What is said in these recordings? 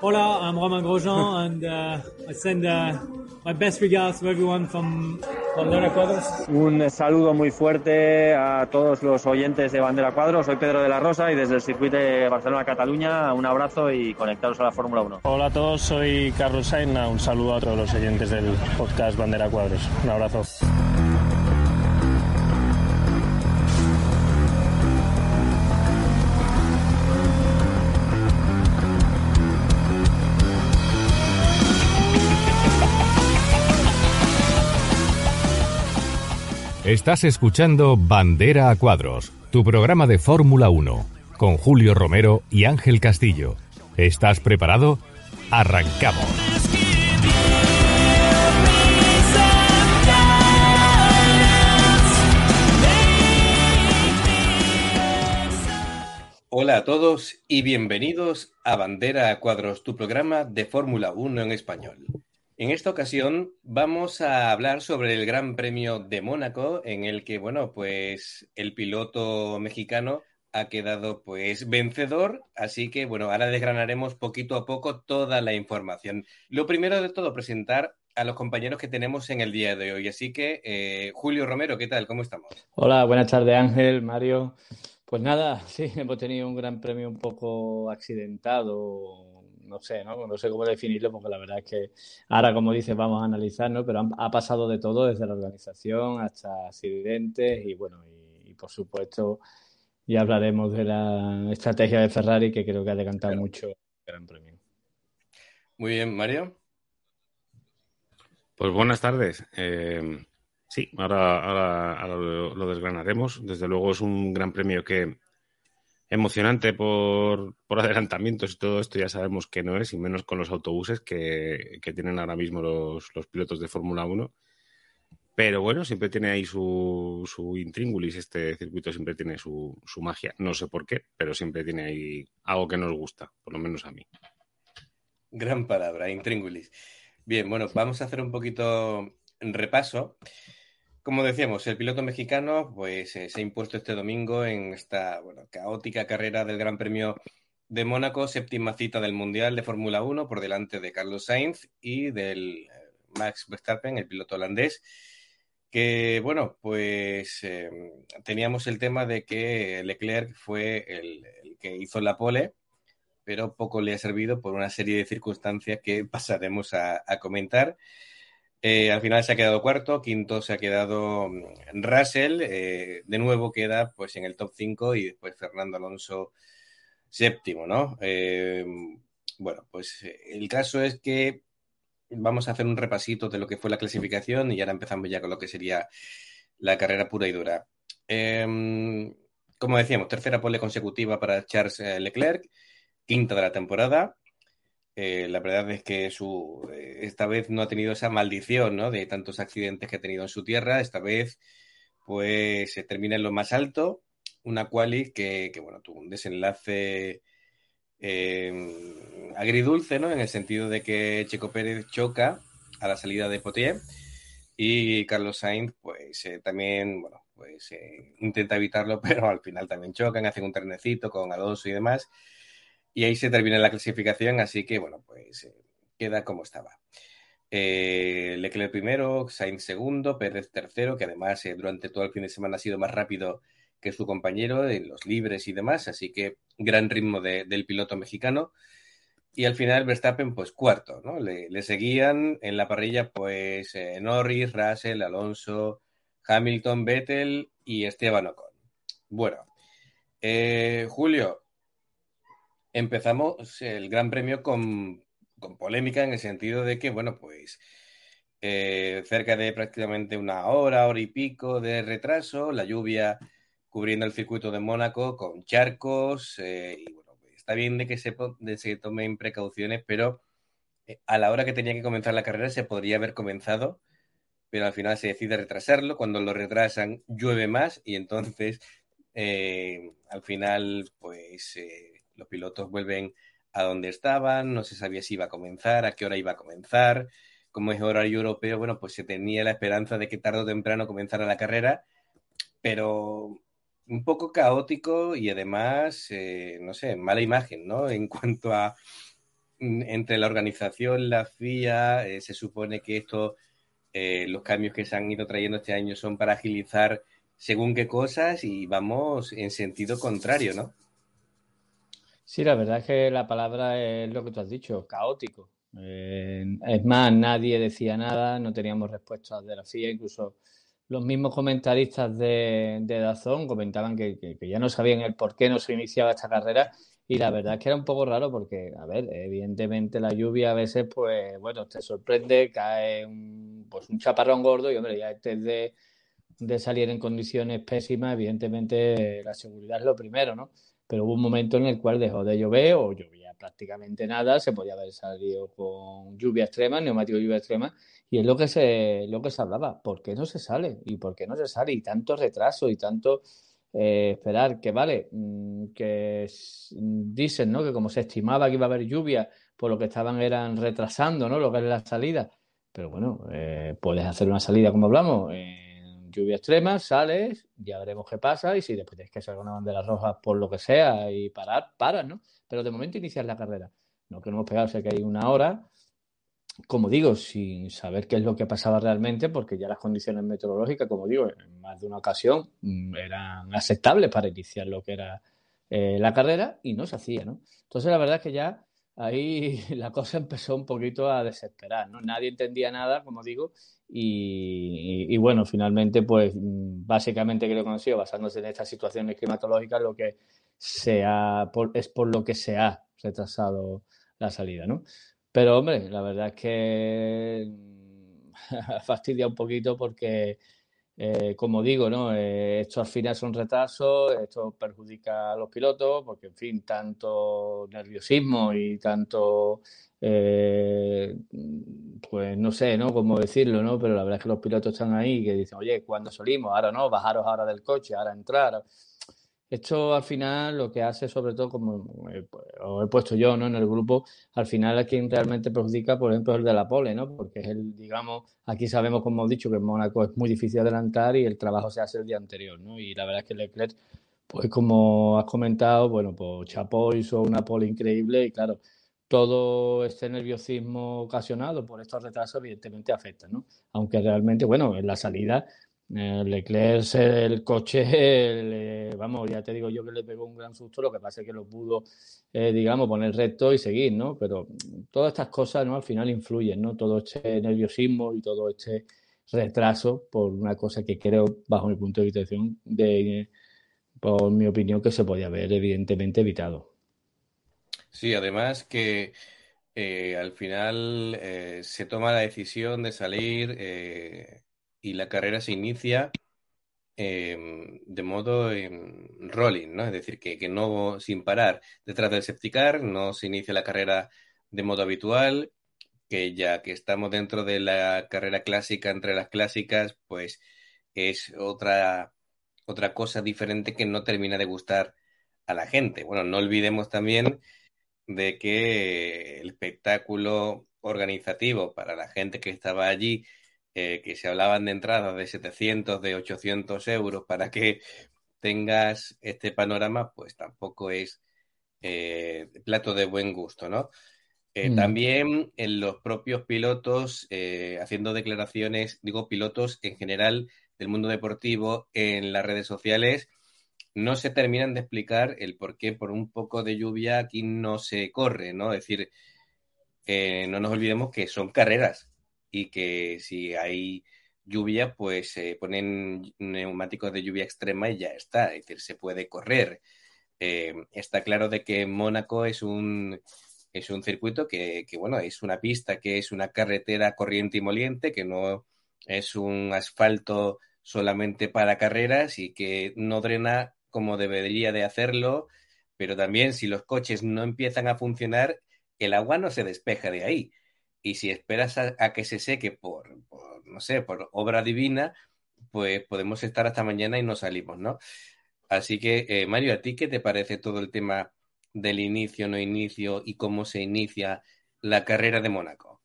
Hola, I'm Romain Grosjean, and uh, I send uh, my best regards to everyone from Bandera Cuadros. Un saludo muy fuerte a todos los oyentes de Bandera Cuadros. Soy Pedro de la Rosa y desde el circuito de Barcelona-Cataluña, un abrazo y conectaros a la Fórmula 1. Hola a todos, soy Carlos Sainz. Un saludo a todos los oyentes del podcast Bandera Cuadros. Un abrazo. Estás escuchando Bandera a Cuadros, tu programa de Fórmula 1, con Julio Romero y Ángel Castillo. ¿Estás preparado? ¡Arrancamos! Hola a todos y bienvenidos a Bandera a Cuadros, tu programa de Fórmula 1 en español. En esta ocasión vamos a hablar sobre el Gran Premio de Mónaco, en el que, bueno, pues el piloto mexicano ha quedado pues vencedor, así que bueno, ahora desgranaremos poquito a poco toda la información. Lo primero de todo, presentar a los compañeros que tenemos en el día de hoy. Así que, eh, Julio Romero, ¿qué tal? ¿Cómo estamos? Hola, buenas tardes Ángel, Mario. Pues nada, sí, hemos tenido un gran premio un poco accidentado, no sé, ¿no? No sé cómo definirlo porque la verdad es que ahora, como dices, vamos a analizar, ¿no? Pero ha pasado de todo, desde la organización hasta accidentes y bueno, y, por supuesto ya hablaremos de la estrategia de Ferrari que creo que ha decantado mucho el Gran Premio. Muy bien, Mario. Pues buenas tardes. Eh, sí, ahora, ahora, lo, desgranaremos. Desde luego es un gran premio que, emocionante por, adelantamientos y todo esto ya sabemos que no es, y menos con los autobuses que, tienen ahora mismo los, pilotos de Fórmula 1. Pero bueno, siempre tiene ahí su, su intríngulis, este circuito siempre tiene su, su, magia. No sé por qué, pero siempre tiene ahí algo que nos gusta, por lo menos a mí. Gran palabra, intríngulis. Bien, bueno, vamos a hacer un poquito repaso. Como decíamos, el piloto mexicano pues, eh, se ha impuesto este domingo en esta bueno, caótica carrera del Gran Premio de Mónaco, séptima cita del Mundial de Fórmula 1 por delante de Carlos Sainz y del eh, Max Verstappen, el piloto holandés, que bueno, pues eh, teníamos el tema de que Leclerc fue el, que hizo la pole, pero poco le ha servido por una serie de circunstancias que pasaremos a comentar. Eh, al final se ha quedado cuarto, quinto se ha quedado mm, Russell, eh, de nuevo queda pues en el top 5 y después Fernando Alonso séptimo, ¿no? Eh, bueno, pues el caso es que vamos a hacer un repasito de lo que fue la clasificación y ahora empezamos ya con lo que sería la carrera pura y dura. como decíamos, tercera pole consecutiva para Charles Leclerc, quinta de la temporada. Eh, la verdad es que su, eh, esta vez no ha tenido esa maldición ¿no? de tantos accidentes que ha tenido en su tierra. Esta vez, pues, se termina en lo más alto. Una quali que, bueno, tuvo un desenlace eh, agridulce, ¿no? En el sentido de que Checo Pérez choca a la salida de Potier y Carlos Sainz, pues, también, bueno, pues intenta evitarlo, pero al final también chocan, hacen un trenecito con Alonso y demás y ahí se termina la clasificación, así que bueno, pues eh, queda como estaba. Eh, Leclerc primero, Sainz segundo, Pérez tercero, que además eh, durante todo el fin de semana ha sido más rápido que su compañero en los libres y demás, así que gran ritmo del piloto mexicano. Y al final Verstappen, pues cuarto, ¿no? Le, seguían en la parrilla, pues Norris, Russell, Alonso, Hamilton, Vettel y Esteban Ocon. Bueno, Julio, empezamos el Gran Premio con, polémica en el sentido de que, bueno, pues eh, cerca de prácticamente una hora, hora y pico de retraso, la lluvia cubriendo el circuito de Mónaco con charcos, eh, y bueno, pues, está bien de que se, se tomen precauciones, pero eh, a la hora que tenía que comenzar la carrera se podría haber comenzado, pero al final se decide retrasarlo, cuando lo retrasan llueve más y entonces al final pues los pilotos vuelven a donde estaban, no se sabía si iba a comenzar, a qué hora iba a comenzar. Como es horario europeo, bueno, pues se tenía la esperanza de que tarde o temprano comenzara la carrera, pero un poco caótico y además, eh, no sé, mala imagen, ¿no? En cuanto a mm, entre la organización, la FIA, eh, se supone que esto, eh, los cambios que se han ido trayendo este año son para agilizar según qué cosas y vamos en sentido contrario, ¿no? Sí, la verdad es que la palabra es lo que tú has dicho, caótico. Es más, nadie decía nada, no teníamos respuestas de la FIA, incluso los mismos comentaristas de, de Dazón comentaban que, ya no sabían el por qué no se iniciaba esta carrera y la verdad es que era un poco raro porque, a ver, evidentemente la lluvia a veces, pues, bueno, te sorprende, cae un, pues un chaparrón gordo y, hombre, ya antes de, de salir en condiciones pésimas, evidentemente la seguridad es lo primero, ¿no? Pero hubo un momento en el cual dejó de llover o llovía prácticamente nada, se podía haber salido con lluvia extrema, neumático lluvia extrema, y es lo que se, lo que se hablaba, ¿por qué no se sale? ¿Y por qué no se sale? Y tanto retraso y tanto eh, esperar, que vale, mm, que dicen, ¿no? Que como se estimaba que iba a haber lluvia, por lo que estaban eran retrasando, ¿no? Lo que es la salida. Pero bueno, eh, puedes hacer una salida como hablamos, en lluvia extrema, sales, ya veremos qué pasa, y si después tienes que sacar una bandera roja por lo que sea y parar, paras, ¿no? Pero de momento inicias la carrera. No queremos pegarse que hay una hora, como digo, sin saber qué es lo que pasaba realmente, porque ya las condiciones meteorológicas, como digo, en más de una ocasión mm, eran aceptables para iniciar lo que era eh, la carrera y no se hacía, ¿no? Entonces la verdad es que ya ahí la cosa empezó un poquito a desesperar, ¿no? Nadie entendía nada, como digo, y, bueno, finalmente, pues mm, básicamente creo que sido basándose en estas situaciones climatológicas, lo que se ha, es por lo que se ha retrasado la salida, ¿no? Pero hombre, la verdad es que mm, fastidia un poquito porque, eh, como digo, ¿no? Eh, esto al final son retrasos, esto perjudica a los pilotos, porque en fin, tanto nerviosismo y tanto, eh, pues no sé, ¿no? Cómo decirlo, ¿no? Pero la verdad es que los pilotos están ahí que dicen, oye, ¿cuándo salimos? Ahora no, bajaros ahora del coche, ahora entrar. Esto al final lo que hace, sobre todo, como he, pues, puesto yo ¿no? en el grupo, al final a quien realmente perjudica, por ejemplo, es el de la pole, ¿no? Porque es el, digamos, aquí sabemos, como hemos dicho, que en Mónaco es muy difícil adelantar y el trabajo se hace el día anterior, ¿no? Y la verdad es que Leclerc, pues como has comentado, bueno, pues Chapo hizo una pole increíble y claro, todo este nerviosismo ocasionado por estos retrasos evidentemente afecta, ¿no? Aunque realmente, bueno, en la salida Leclerc, el coche, vamos, ya te digo yo que le pegó un gran susto, lo que pasa es que lo pudo, eh, digamos, poner recto y seguir, ¿no? Pero todas estas cosas, ¿no? Al final influyen, ¿no? Todo este nerviosismo y todo este retraso por una cosa que creo, bajo mi punto de vista, de, por mi opinión, que se podía haber evidentemente evitado. Sí, además que eh, al final se toma la decisión de salir y la carrera se inicia em, de modo em, rolling, ¿no? Es decir, que, que, no sin parar detrás del septicar, no se inicia la carrera de modo habitual, que ya que estamos dentro de la carrera clásica entre las clásicas, pues es otra, otra cosa diferente que no termina de gustar a la gente. Bueno, no olvidemos también de que el espectáculo organizativo para la gente que estaba allí eh, que se hablaban de entradas de 700, de 800 euros para que tengas este panorama, pues tampoco es eh, plato de buen gusto, ¿no? Eh, mm. También en los propios pilotos haciendo declaraciones, digo pilotos en general del mundo deportivo en las redes sociales, no se terminan de explicar el por qué por un poco de lluvia aquí no se corre, ¿no? Es decir, no nos olvidemos que son carreras, y que si hay lluvia, pues se ponen neumáticos de lluvia extrema y ya está, es decir, se puede correr. Eh, está claro de que Mónaco es un, es un circuito que, que, bueno, es una pista que es una carretera corriente y moliente, que no es un asfalto solamente para carreras y que no drena como debería de hacerlo, pero también si los coches no empiezan a funcionar, el agua no se despeja de ahí y si esperas a, que se seque por, no sé, por obra divina, pues podemos estar hasta mañana y no salimos, ¿no? Así que, eh, Mario, ¿a ti qué te parece todo el tema del inicio, no inicio y cómo se inicia la carrera de Mónaco?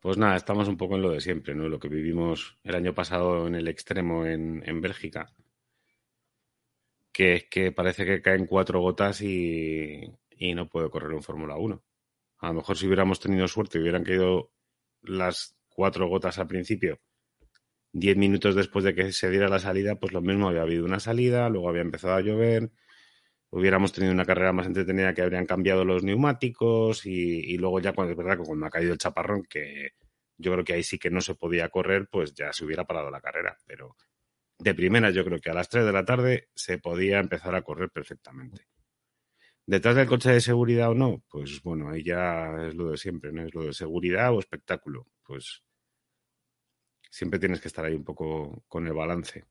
Pues nada, estamos un poco en lo de siempre, ¿no? Lo que vivimos el año pasado en el extremo en, en Bélgica, que es que parece que caen cuatro gotas y, y no puede correr un Fórmula 1. A lo mejor si hubiéramos tenido suerte y hubieran caído las cuatro gotas al principio, diez minutos después de que se diera la salida, pues lo mismo había habido una salida, luego había empezado a llover, hubiéramos tenido una carrera más entretenida que habrían cambiado los neumáticos y, luego ya cuando es verdad que cuando ha caído el chaparrón, que yo creo que ahí sí que no se podía correr, pues ya se hubiera parado la carrera. Pero de primera yo creo que a las 3 de la tarde se podía empezar a correr perfectamente. Detrás del coche de seguridad o no, pues bueno, ahí ya es lo de siempre, ¿no? Es lo de seguridad o espectáculo. Pues siempre tienes que estar ahí un poco con el balance.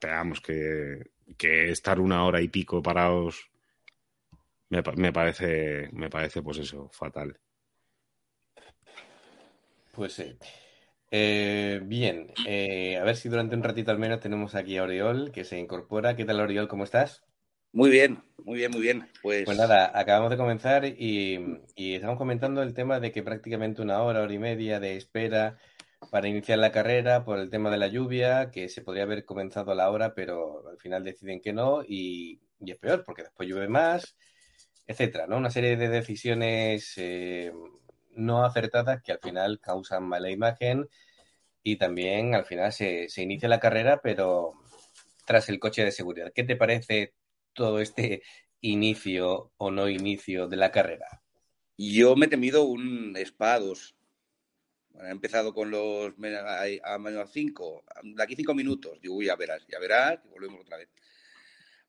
Veamos que, que estar una hora y pico parados me, me, parece, me parece, pues eso, fatal. Pues sí. Eh, bien, eh, a ver si durante un ratito al menos tenemos aquí a Oriol que se incorpora. ¿Qué tal, Oriol? ¿Cómo estás? Muy bien, muy bien, muy bien. Pues, pues nada, acabamos de comenzar y, estamos comentando el tema de que prácticamente una hora, hora y media de espera para iniciar la carrera por el tema de la lluvia, que se podría haber comenzado a la hora, pero al final deciden que no y, es peor porque después llueve más, etcétera, ¿no? Una serie de decisiones eh, no acertadas que al final causan mala imagen y también al final se inicia la carrera, pero tras el coche de seguridad. ¿Qué te parece todo este inicio o no inicio de la carrera? Yo me he temido un espados. Bueno, he empezado con los a, menos cinco, de aquí cinco minutos. Digo, ya verás, ya verás, y volvemos otra vez.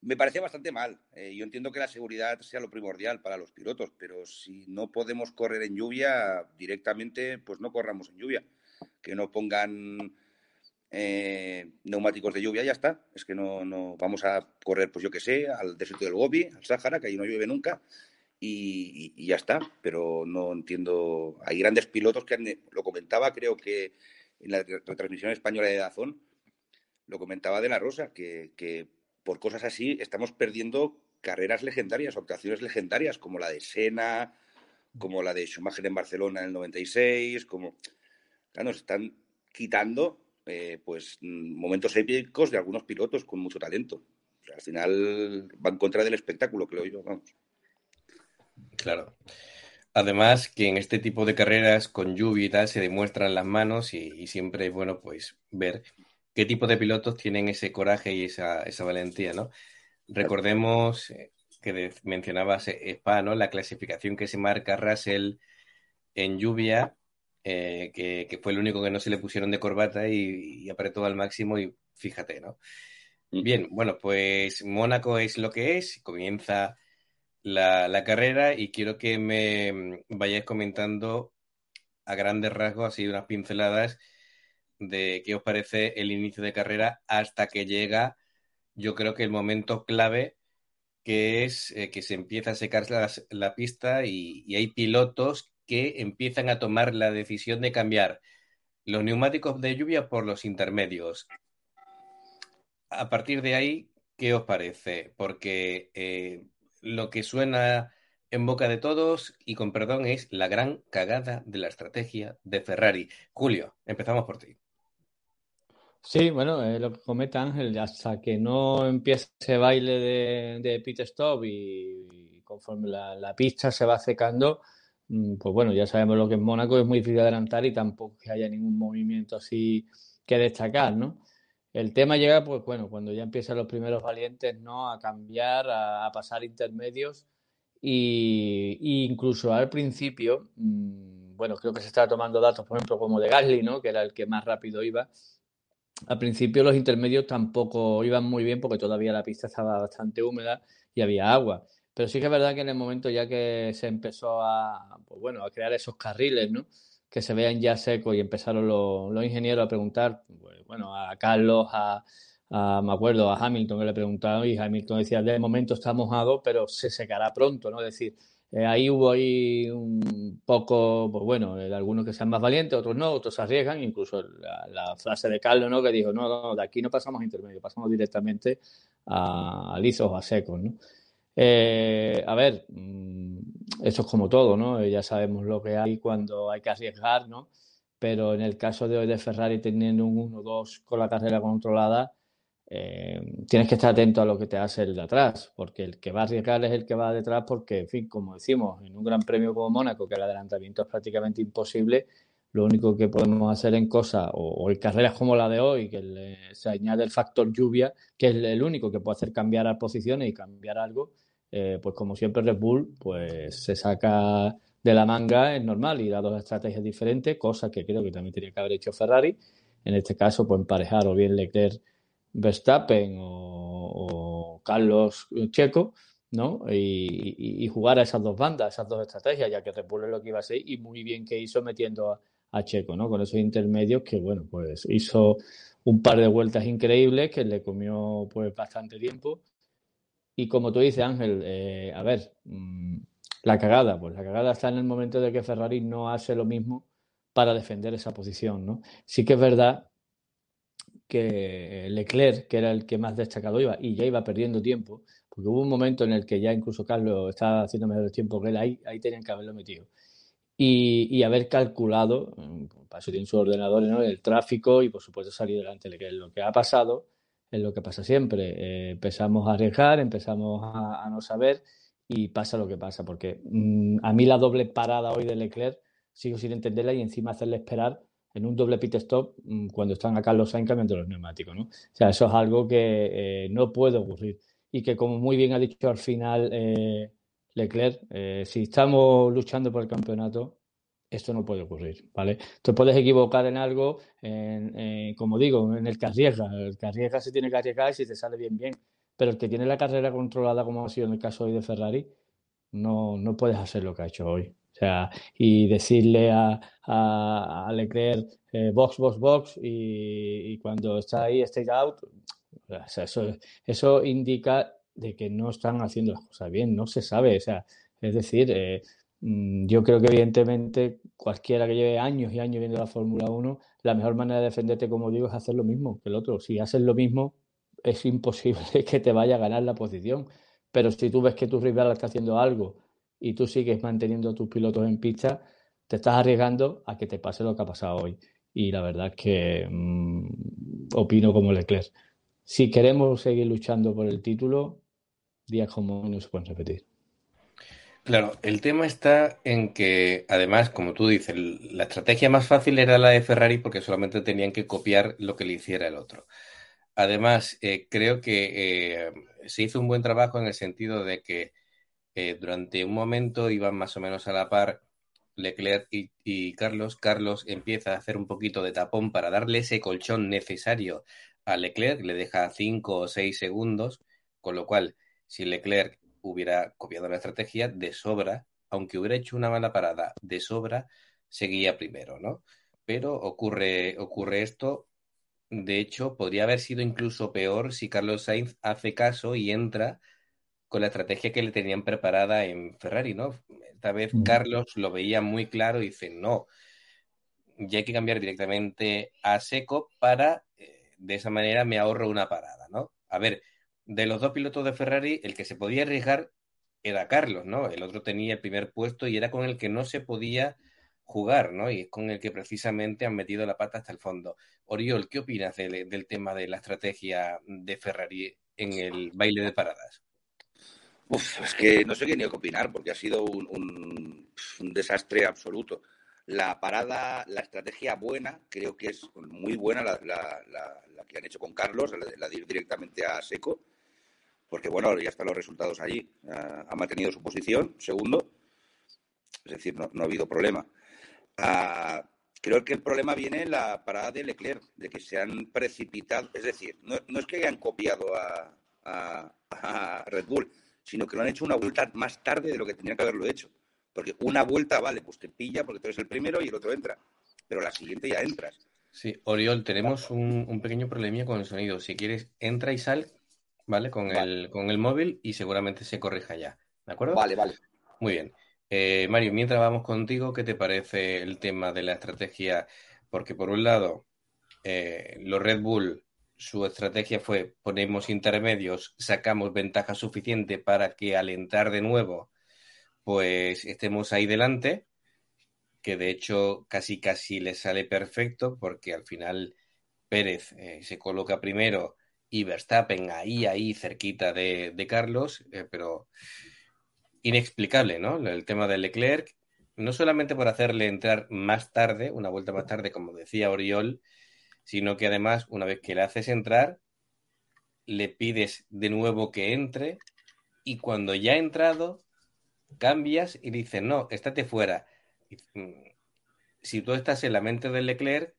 Me parece bastante mal. Eh, yo entiendo que la seguridad sea lo primordial para los pilotos, pero si no podemos correr en lluvia directamente, pues no corramos en lluvia. Que no pongan eh, neumáticos de lluvia, ya está. Es que no, no vamos a correr, pues yo que sé, al desierto del Gobi, al Sáhara, que ahí no llueve nunca, y, ya está. Pero no entiendo. Hay grandes pilotos que han, lo comentaba, creo que en la retransmisión española de Dazón, lo comentaba de la Rosa, que, que por cosas así estamos perdiendo carreras legendarias, optaciones legendarias, como la de Sena, como la de Schumacher en Barcelona en el 96, como... Claro, nos están quitando eh, pues momentos épicos de algunos pilotos con mucho talento. al final va en contra del espectáculo, creo yo, vamos. Claro. Además, que en este tipo de carreras con lluvia y tal se demuestran las manos y, siempre es bueno pues ver qué tipo de pilotos tienen ese coraje y esa, esa valentía, ¿no? Recordemos eh, que mencionabas eh, Spa, ¿no? La clasificación que se marca Russell en lluvia, eh, que, fue el único que no se le pusieron de corbata y, apretó al máximo y fíjate, ¿no? Bien, bueno, pues Mónaco es lo que es, comienza la, la carrera y quiero que me vayáis comentando a grandes rasgos, así unas pinceladas de qué os parece el inicio de carrera hasta que llega, yo creo que el momento clave, que es eh, que se empieza a secar la, pista y, hay pilotos que empiezan a tomar la decisión de cambiar los neumáticos de lluvia por los intermedios. A partir de ahí, ¿qué os parece? Porque eh, lo que suena en boca de todos, y con perdón, es la gran cagada de la estrategia de Ferrari. Julio, empezamos por ti. Sí, bueno, es lo que comenta Ángel, hasta que no empiece ese baile de, pit stop y, conforme la, pista se va secando, pues bueno, ya sabemos lo que es Mónaco, es muy difícil adelantar y tampoco que haya ningún movimiento así que destacar, ¿no? El tema llega, pues bueno, cuando ya empiezan los primeros valientes, ¿no? A cambiar, a, pasar intermedios y, incluso al principio, mm, bueno, creo que se estaba tomando datos, por ejemplo, como de Gasly, ¿no? Que era el que más rápido iba al principio los intermedios tampoco iban muy bien porque todavía la pista estaba bastante húmeda y había agua. Pero sí que es verdad que en el momento ya que se empezó a, pues bueno, a crear esos carriles, ¿no? Que se vean ya secos y empezaron los, ingenieros a preguntar, pues, bueno, a Carlos, a, me acuerdo, a Hamilton que le preguntaba y Hamilton decía, de momento está mojado, pero se secará pronto, ¿no? Es decir, eh, ahí hubo ahí un poco, pues bueno, algunos que sean más valientes, otros no, otros se arriesgan, incluso la, frase de Carlos, ¿no? Que dijo, no, no, de aquí no pasamos a intermedio, pasamos directamente a, lisos o a secos, ¿no? Eh, a ver, mm, eso es como todo, ¿no? Ya sabemos lo que hay cuando hay que arriesgar, ¿no? Pero en el caso de hoy de Ferrari teniendo un 1-2 con la carrera controlada, eh, tienes que estar atento a lo que te hace el de atrás, porque el que va a arriesgar es el que va detrás, porque, en fin, como decimos, en un gran premio como Mónaco, que el adelantamiento es prácticamente imposible, lo único que podemos hacer en cosas o, en carreras como la de hoy, que se añade el factor lluvia, que es el único que puede hacer cambiar a posiciones y cambiar algo, eh, pues como siempre Red Bull pues se saca de la manga, es normal, y da dos estrategias diferentes, cosa que creo que también tenía que haber hecho Ferrari. En este caso, pues emparejar o bien Leclerc Verstappen o, Carlos Checo, ¿no? Y, jugar a esas dos bandas, esas dos estrategias, ya que Red Bull es lo que iba a ser, y muy bien que hizo metiendo a, Checo, ¿no? Con esos intermedios que, bueno, pues hizo un par de vueltas increíbles que le comió pues bastante tiempo. Y como tú dices, Ángel, eh, a ver, mm, la cagada, pues la cagada está en el momento de que Ferrari no hace lo mismo para defender esa posición, ¿no? Sí que es verdad que Leclerc, que era el que más destacado iba, y ya iba perdiendo tiempo, porque hubo un momento en el que ya incluso Carlos estaba haciendo mejor tiempo que él, ahí, ahí tenían que haberlo metido. Y, haber calculado, mm, para eso tienen sus ordenadores, ¿no? el tráfico y por supuesto salir delante de que lo que ha pasado es lo que pasa siempre. Eh, empezamos a arriesgar, empezamos a, no saber y pasa lo que pasa, porque mm, a mí la doble parada hoy de Leclerc sigo sin entenderla y encima hacerle esperar en un doble pit stop mm, cuando están acá los Sainz cambiando los neumáticos, ¿no? O sea, eso es algo que eh, no puede ocurrir y que como muy bien ha dicho al final eh, Leclerc, si estamos luchando por el campeonato, esto no puede ocurrir, ¿vale? Te puedes equivocar en algo, en, como digo, en el que arriesga. El que arriesga se tiene que arriesgar y si te sale bien, bien. Pero el que tiene la carrera controlada, como ha sido en el caso hoy de Ferrari, no, no puedes hacer lo que ha hecho hoy sea, y decirle a, a, Leclerc eh, box, box, box y, cuando está ahí, state out, eso, eso indica de que no están haciendo las cosas bien, no se sabe, o sea, es decir, eh, yo creo que evidentemente cualquiera que lleve años y años viendo la Fórmula 1, la mejor manera de defenderte, como digo, es hacer lo mismo que el otro. Si haces lo mismo, es imposible que te vaya a ganar la posición. Pero si tú ves que tu rival está haciendo algo y tú sigues manteniendo a tus pilotos en pista, te estás arriesgando a que te pase lo que ha pasado hoy. Y la verdad es que mm, opino como Leclerc. Si queremos seguir luchando por el título, días como hoy no se pueden repetir. Claro, el tema está en que, además, como tú dices, la estrategia más fácil era la de Ferrari porque solamente tenían que copiar lo que le hiciera el otro. Además, eh, creo que eh, se hizo un buen trabajo en el sentido de que eh, durante un momento iban más o menos a la par Leclerc y, Carlos. Carlos empieza a hacer un poquito de tapón para darle ese colchón necesario a Leclerc, le deja 5 o 6 segundos, con lo cual, si Leclerc hubiera copiado la estrategia de sobra, aunque hubiera hecho una mala parada de sobra, seguía primero, ¿no? Pero ocurre, ocurre esto. De hecho, podría haber sido incluso peor si Carlos Sainz hace caso y entra con la estrategia que le tenían preparada en Ferrari, ¿no? Esta vez Carlos lo veía muy claro y dice, no, ya hay que cambiar directamente a seco para, eh, de esa manera me ahorro una parada, ¿no? A ver, de los dos pilotos de Ferrari, el que se podía arriesgar era Carlos, ¿no? El otro tenía el primer puesto y era con el que no se podía jugar, ¿no? Y es con el que precisamente han metido la pata hasta el fondo. Oriol, ¿qué opinas del tema de la estrategia de Ferrari en el baile de paradas? es que no sé qué ni qué opinar, porque ha sido un, desastre absoluto. La parada, la estrategia buena, creo que es muy buena la, que han hecho con Carlos, la, ir directamente a seco, porque bueno, ya están los resultados allí. ha mantenido su posición, segundo, es decir, no, ha habido problema. Ah, creo que el problema viene en la parada de Leclerc, de que se han precipitado, es decir, no, es que hayan copiado a Red Bull, sino que lo han hecho una vuelta más tarde de lo que tenían que haberlo hecho. Porque una vuelta, vale, pues te pilla porque tú eres el primero y el otro entra. Pero la siguiente ya entras. Sí, Oriol, tenemos un, pequeño problemilla con el sonido. Si quieres, entra y sal, ¿vale? Con, El, con el móvil y seguramente se corrija ya. ¿De acuerdo? Vale, vale. Muy bien. Eh, Mario, mientras vamos contigo, ¿qué te parece el tema de la estrategia? Porque por un lado, eh, los Red Bull su estrategia fue ponemos intermedios, sacamos ventaja suficiente para que al entrar de nuevo, pues estemos ahí delante, que de hecho casi casi le sale perfecto porque al final Pérez eh, se coloca primero y Verstappen ahí, ahí, cerquita de, Carlos, eh, pero inexplicable, ¿no? El tema de Leclerc, no solamente por hacerle entrar más tarde, una vuelta más tarde, como decía Oriol, sino que además, una vez que le haces entrar, le pides de nuevo que entre y cuando ya ha entrado, cambias y dices, no, estate fuera. Mm, si tú estás en la mente de Leclerc,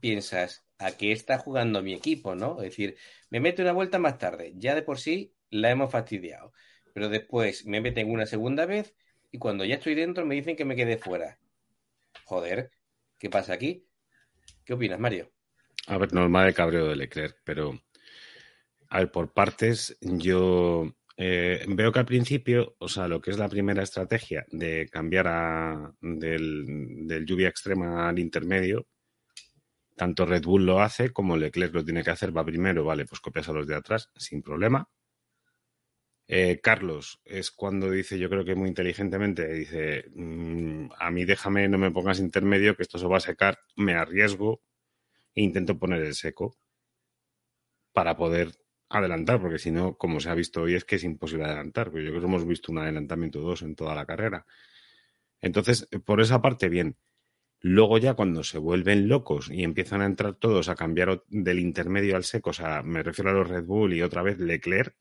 piensas, ¿a qué está jugando mi equipo? ¿no? Es decir, me mete una vuelta más tarde, ya de por sí la hemos fastidiado, pero después me meten una segunda vez y cuando ya estoy dentro me dicen que me quede fuera. Joder, ¿qué pasa aquí? ¿Qué opinas, Mario? A ver, normal el cabreo de Leclerc, pero a por partes, yo eh, veo que al principio, o sea, lo que es la primera estrategia de cambiar a, del, del, lluvia extrema al intermedio, tanto Red Bull lo hace como Leclerc lo tiene que hacer, va primero, vale, pues copias a los de atrás sin problema. Eh, Carlos es cuando dice, yo creo que muy inteligentemente, dice, mmm, a mí déjame, no me pongas intermedio, que esto se va a secar, me arriesgo e intento poner el seco para poder adelantar, porque si no, como se ha visto hoy, es que es imposible adelantar, porque yo creo que hemos visto un adelantamiento dos en toda la carrera. Entonces, por esa parte, bien. Luego ya cuando se vuelven locos y empiezan a entrar todos a cambiar del intermedio al seco, o sea, me refiero a los Red Bull y otra vez Leclerc,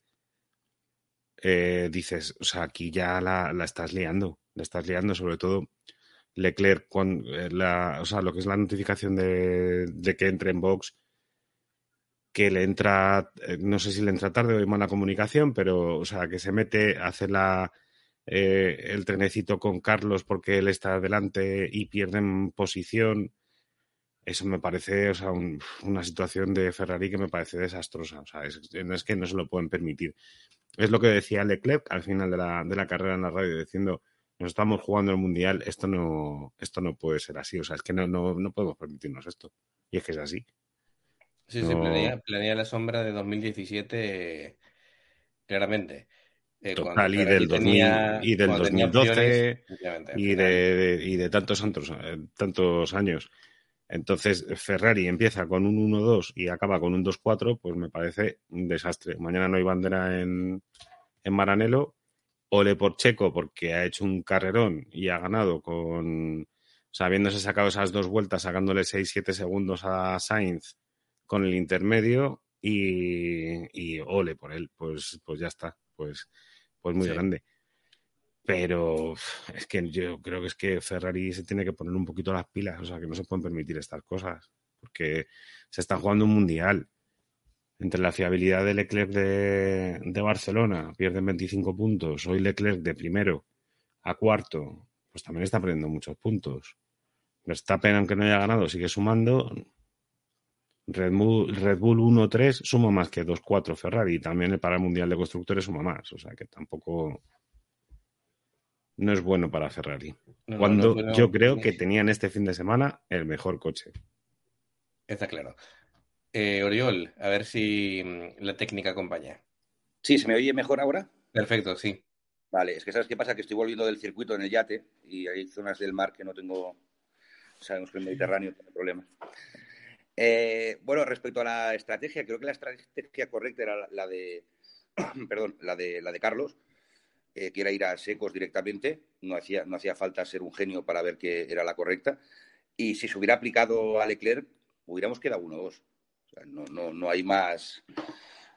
eh, dices, o sea, aquí ya la, estás liando, la estás liando, sobre todo Leclerc, eh, o sea, lo que es la notificación de, de que entre en box, que le entra, eh, no sé si le entra tarde o hay mala comunicación, pero, o sea, que se mete, hace la, eh, el trenecito con Carlos porque él está adelante y pierden posición. Eso me parece, o sea, un, una situación de Ferrari que me parece desastrosa. O sea, es, es, que no se lo pueden permitir. Es lo que decía Leclerc al final de la, de la carrera en la radio, diciendo, nos estamos jugando el mundial, esto no, esto no puede ser así. O sea, es que no, no, no podemos permitirnos esto. Y es que es así. Sí, no... sí, planea, planea, la sombra de 2017 claramente. Eh, Total, y del, 2000, tenía, y del 2012 y de, y de tantos, tantos, tantos años. Entonces, Ferrari empieza con un 1-2 y acaba con un 2-4, pues me parece un desastre. Mañana no hay bandera en, en Maranelo. Ole por Checo porque ha hecho un carrerón y ha ganado con, o sea, habiéndose sacado esas dos vueltas, sacándole 6-7 segundos a Sainz con el intermedio y, y, ole por él, pues, pues ya está, pues, pues muy sí. grande. Pero es que yo creo que es que Ferrari se tiene que poner un poquito las pilas, o sea, que no se pueden permitir estas cosas, porque se está jugando un mundial. Entre la fiabilidad de Leclerc de, de Barcelona, pierden 25 puntos, hoy Leclerc de primero a cuarto, pues también está perdiendo muchos puntos. Verstappen, aunque no haya ganado, sigue sumando. Red Bull, Red Bull 1-3 suma más que 2-4 Ferrari. También para el Mundial de Constructores suma más. O sea que tampoco no es bueno para Ferrari. No, Cuando no, no, yo creo que tenían este fin de semana el mejor coche. Está claro. Eh, Oriol, a ver si mm, la técnica acompaña. Sí, ¿se me oye mejor ahora? Perfecto, sí. Vale, es que ¿sabes qué pasa? Que estoy volviendo del circuito en el yate y hay zonas del mar que no tengo... Sabemos que el Mediterráneo tiene problemas. Eh, bueno, respecto a la estrategia, creo que la estrategia correcta era la, de, perdón, la de, la de Carlos, eh, que era ir a secos directamente. No hacía, no hacía falta ser un genio para ver que era la correcta. Y si se hubiera aplicado a Leclerc, hubiéramos quedado uno o dos. Sea, no, no, no hay más,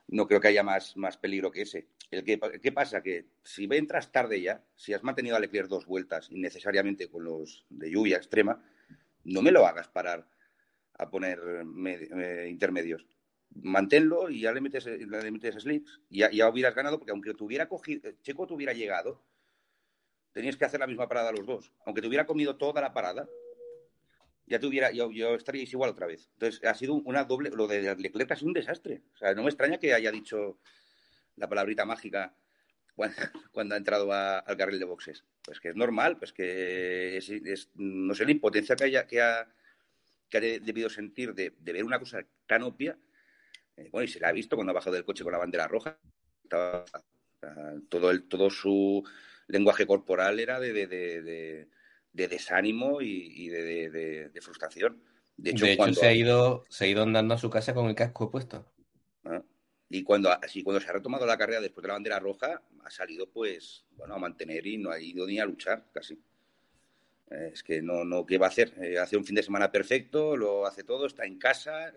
no creo que haya más, más peligro que ese. El que, ¿Qué pasa? Que si entras tarde ya, si has mantenido a Leclerc dos vueltas innecesariamente con los de lluvia extrema, no me lo hagas parar a poner eh, intermedios. Manténlo y ya le metes, le metes slips. Y ya, ya, hubieras ganado, porque aunque te hubiera cogido, Checo te hubiera llegado, tenías que hacer la misma parada los dos. Aunque te hubiera comido toda la parada, ya te hubiera, yo, yo estaríais igual otra vez. Entonces, ha sido una doble, lo de Leclerc ha sido un desastre. O sea, no me extraña que haya dicho la palabrita mágica cuando, ha entrado al carril de boxes. Pues que es normal, pues que es, es no sé, la impotencia que haya, que ha, que ha debido sentir de, de, ver una cosa tan obvia. Eh, bueno, y se la ha visto cuando ha bajado del coche con la bandera roja. Estaba, todo, el, todo su lenguaje corporal era de, de, de, de desánimo y, y de, frustración. De hecho, cuando... se, ha ido, se ha ido andando a su casa con el casco puesto. ¿eh? Y cuando, así, cuando se ha retomado la carrera después de la bandera roja, ha salido pues, bueno, a mantener y no ha ido ni a luchar casi. Eh, es que no, no, ¿qué va a hacer? Eh, hace un fin de semana perfecto, lo hace todo, está en casa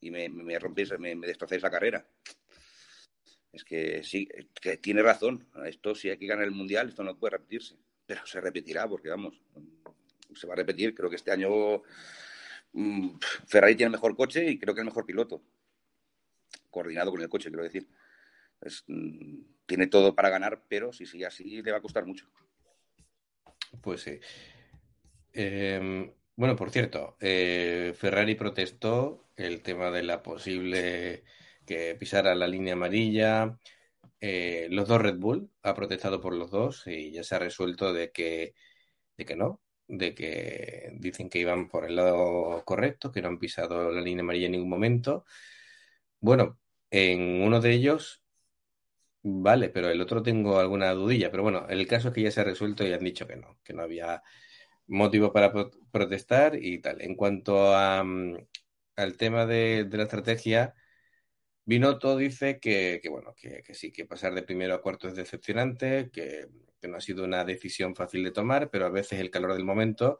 y me, me rompéis, me, me destrozáis la carrera. Es que sí, que tiene razón. Esto si hay que ganar el mundial, esto no puede repetirse. Pero se repetirá, porque vamos, se va a repetir. Creo que este año mm, Ferrari tiene el mejor coche y creo que el mejor piloto. Coordinado con el coche, quiero decir. Mm, tiene todo para ganar, pero si sigue así, le va a costar mucho. Pues sí. Em, bueno, por cierto, eh, Ferrari protestó el tema de la posible que pisara la línea amarilla. Eh, los dos Red Bull ha protestado por los dos y ya se ha resuelto de que, de que no, de que dicen que iban por el lado correcto, que no han pisado la línea amarilla en ningún momento. Bueno, en uno de ellos, vale, pero el otro tengo alguna dudilla. Pero bueno, el caso es que ya se ha resuelto y han dicho que no, que no había motivo para protestar y tal. En cuanto a, mm, al tema de, la estrategia, Binotto dice que, que bueno, que, sí, que pasar de primero a cuarto es decepcionante, que, no ha sido una decisión fácil de tomar, pero a veces el calor del momento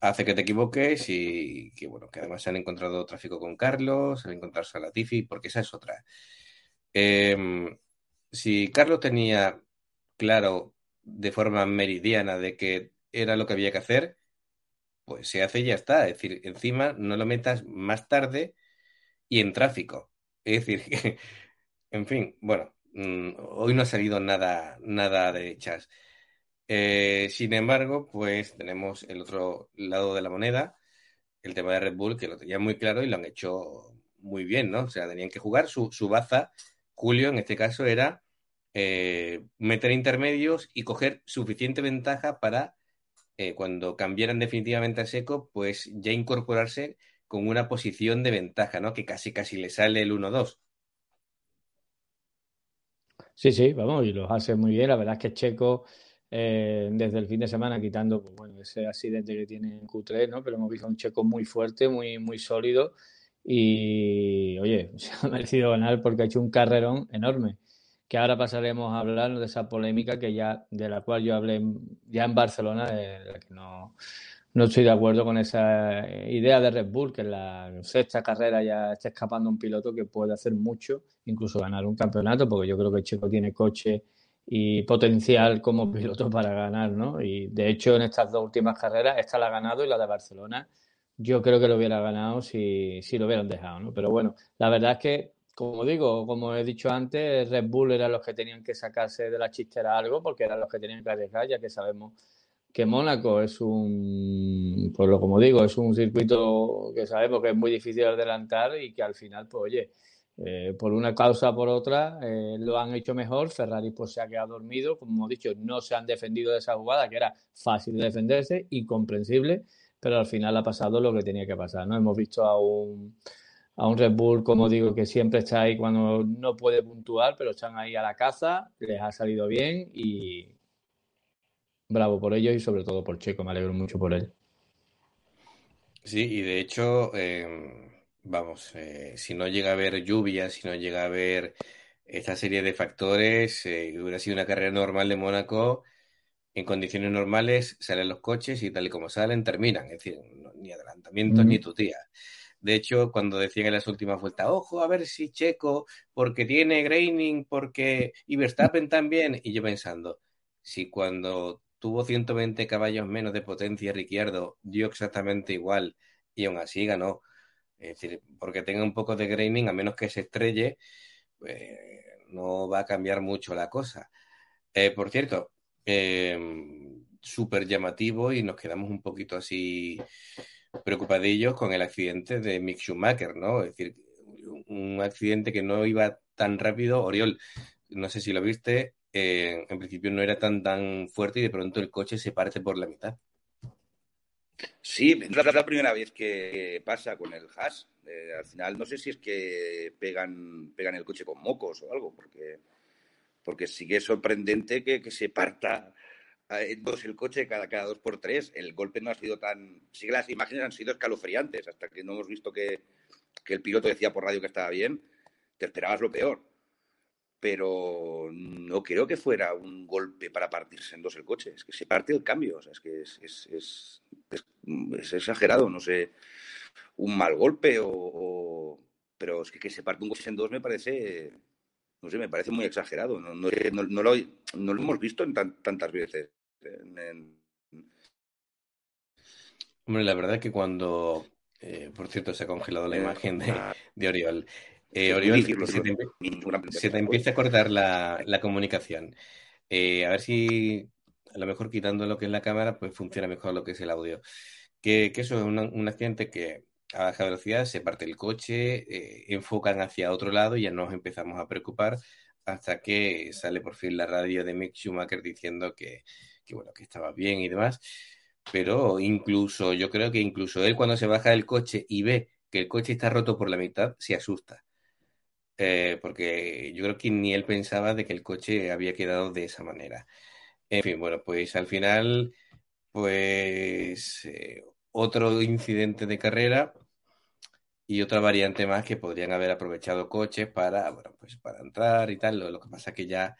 hace que te equivoques y que bueno, que además se han encontrado tráfico con Carlos, se han encontrado a Latifi, porque esa es otra. Eh, si Carlos tenía claro de forma meridiana de que era lo que había que hacer, pues se hace y ya está. Es decir, encima no lo metas más tarde y en tráfico es decir, en fin, bueno, mm, hoy no ha salido nada, nada de chas. Eh, sin embargo, pues tenemos el otro lado de la moneda, el tema de Red Bull, que lo tenía muy claro y lo han hecho muy bien, ¿no? O sea, tenían que jugar su, su baza. Julio, en este caso, era eh, meter intermedios y coger suficiente ventaja para eh, cuando cambiaran definitivamente a seco, pues ya incorporarse con una posición de ventaja, ¿no? Que casi casi le sale el 1-2. Sí, sí, vamos, y los hace muy bien. La verdad es que Checo, eh, desde el fin de semana, quitando pues, bueno, ese accidente que tiene en Q3, ¿no? Pero hemos visto un Checo muy fuerte, muy, muy sólido. Y, oye, se ha merecido ganar porque ha hecho un carrerón enorme. Que ahora pasaremos a hablar de esa polémica que ya, de la cual yo hablé ya en Barcelona, de la que no no estoy de acuerdo con esa idea de Red Bull, que en la sexta carrera ya está escapando un piloto que puede hacer mucho, incluso ganar un campeonato, porque yo creo que Checo tiene coche y potencial como piloto para ganar, ¿no? Y de hecho en estas dos últimas carreras, esta la ha ganado y la de Barcelona, yo creo que lo hubiera ganado si, si lo hubieran dejado, ¿no? Pero bueno, la verdad es que, como digo, como he dicho antes, Red Bull eran los que tenían que sacarse de la chistera algo, porque eran los que tenían que arriesgar, ya que sabemos que Mónaco es un, pues lo como digo, es un circuito que sabemos que es muy difícil de adelantar y que al final, pues oye, eh, por una causa o por otra eh, lo han hecho mejor. Ferrari pues se ha quedado dormido, como hemos dicho, no se han defendido de esa jugada que era fácil de defenderse, incomprensible, pero al final ha pasado lo que tenía que pasar. No hemos visto a un a un Red Bull, como digo, que siempre está ahí cuando no puede puntuar, pero están ahí a la caza, les ha salido bien y, bravo por ellos y sobre todo por Checo, me alegro mucho por él. Sí, y de hecho, eh, vamos, eh, si no llega a haber lluvia, si no llega a haber esta serie de factores, eh, hubiera sido una carrera normal de Mónaco, en condiciones normales salen los coches y tal y como salen, terminan, es decir, no, ni adelantamientos mm. ni tutía. De hecho, cuando decían en las últimas vueltas, ojo, a ver si Checo, porque tiene graining, porque. y Verstappen también. Y yo pensando, si cuando tuvo 120 caballos menos de potencia, Ricciardo dio exactamente igual y aún así ganó. Es decir, porque tenga un poco de graining, a menos que se estrelle, pues, no va a cambiar mucho la cosa. Eh, por cierto, eh, súper llamativo y nos quedamos un poquito así preocupadillos con el accidente de Mick Schumacher, ¿no? Es decir, un accidente que no iba tan rápido. Oriol, no sé si lo viste, eh, en principio no era tan, tan fuerte y de pronto el coche se parte por la mitad. Sí, es la, primera vez que pasa con el Haas. Eh, al final no sé si es que pegan, pegan el coche con mocos o algo, porque, porque sí que es sorprendente que, que se parta en dos el coche cada, cada dos por tres. El golpe no ha sido tan... Sí que las imágenes han sido escalofriantes, hasta que no hemos visto que, que el piloto decía por radio que estaba bien, te esperabas lo peor. Pero no creo que fuera un golpe para partirse en dos el coche. Es que se parte el cambio. O es que es, es, es, exagerado. No sé, un mal golpe o, pero es que que se parte un coche en dos me parece no sé me parece muy exagerado no, no, no, lo, no lo, hemos visto en tantas veces Hombre, la verdad es que cuando eh, por cierto se ha congelado la eh, imagen de, ah. de Oriol eh, Oriol se, te, se te, empieza a cortar la, la comunicación. Eh, a ver si a lo mejor quitando lo que es la cámara pues funciona mejor lo que es el audio. Que, que eso es un accidente que a baja velocidad, se parte el coche, eh, enfocan hacia otro lado y ya nos empezamos a preocupar hasta que sale por fin la radio de Mick Schumacher diciendo que, que, bueno, que estaba bien y demás. Pero incluso, yo creo que incluso él cuando se baja del coche y ve que el coche está roto por la mitad, se asusta. Eh, porque yo creo que ni él pensaba de que el coche había quedado de esa manera. En fin, bueno, pues al final, pues eh, otro incidente de carrera y otra variante más que podrían haber aprovechado coches para, bueno, pues para entrar y tal. Lo, que pasa que ya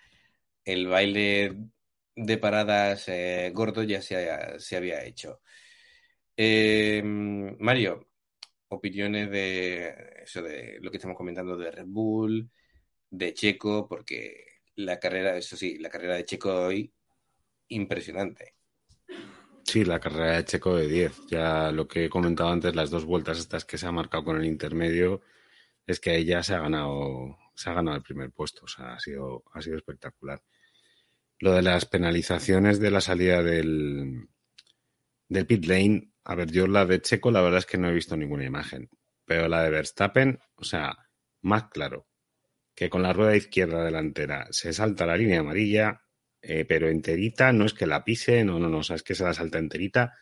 el baile de paradas eh, gordo ya se, se había hecho. Eh, Mario, opiniones de eso de lo que estamos comentando de Red Bull, de Checo, porque la carrera, eso sí, la carrera de Checo hoy, impresionante. Sí, la carrera de Checo de 10. Ya lo que he comentado antes, las dos vueltas estas que se ha marcado con el intermedio, es que ahí ya se ha ganado, se ha ganado el primer puesto. O sea, ha sido, ha sido espectacular. Lo de las penalizaciones de la salida del, del pit lane, a ver, yo la de Checo, la verdad es que no he visto ninguna imagen. Pero la de Verstappen, o sea, más claro, que con la rueda izquierda delantera se salta la línea amarilla, eh, pero enterita, no es que la pise, no, no, no, o sea, es que se la salta enterita.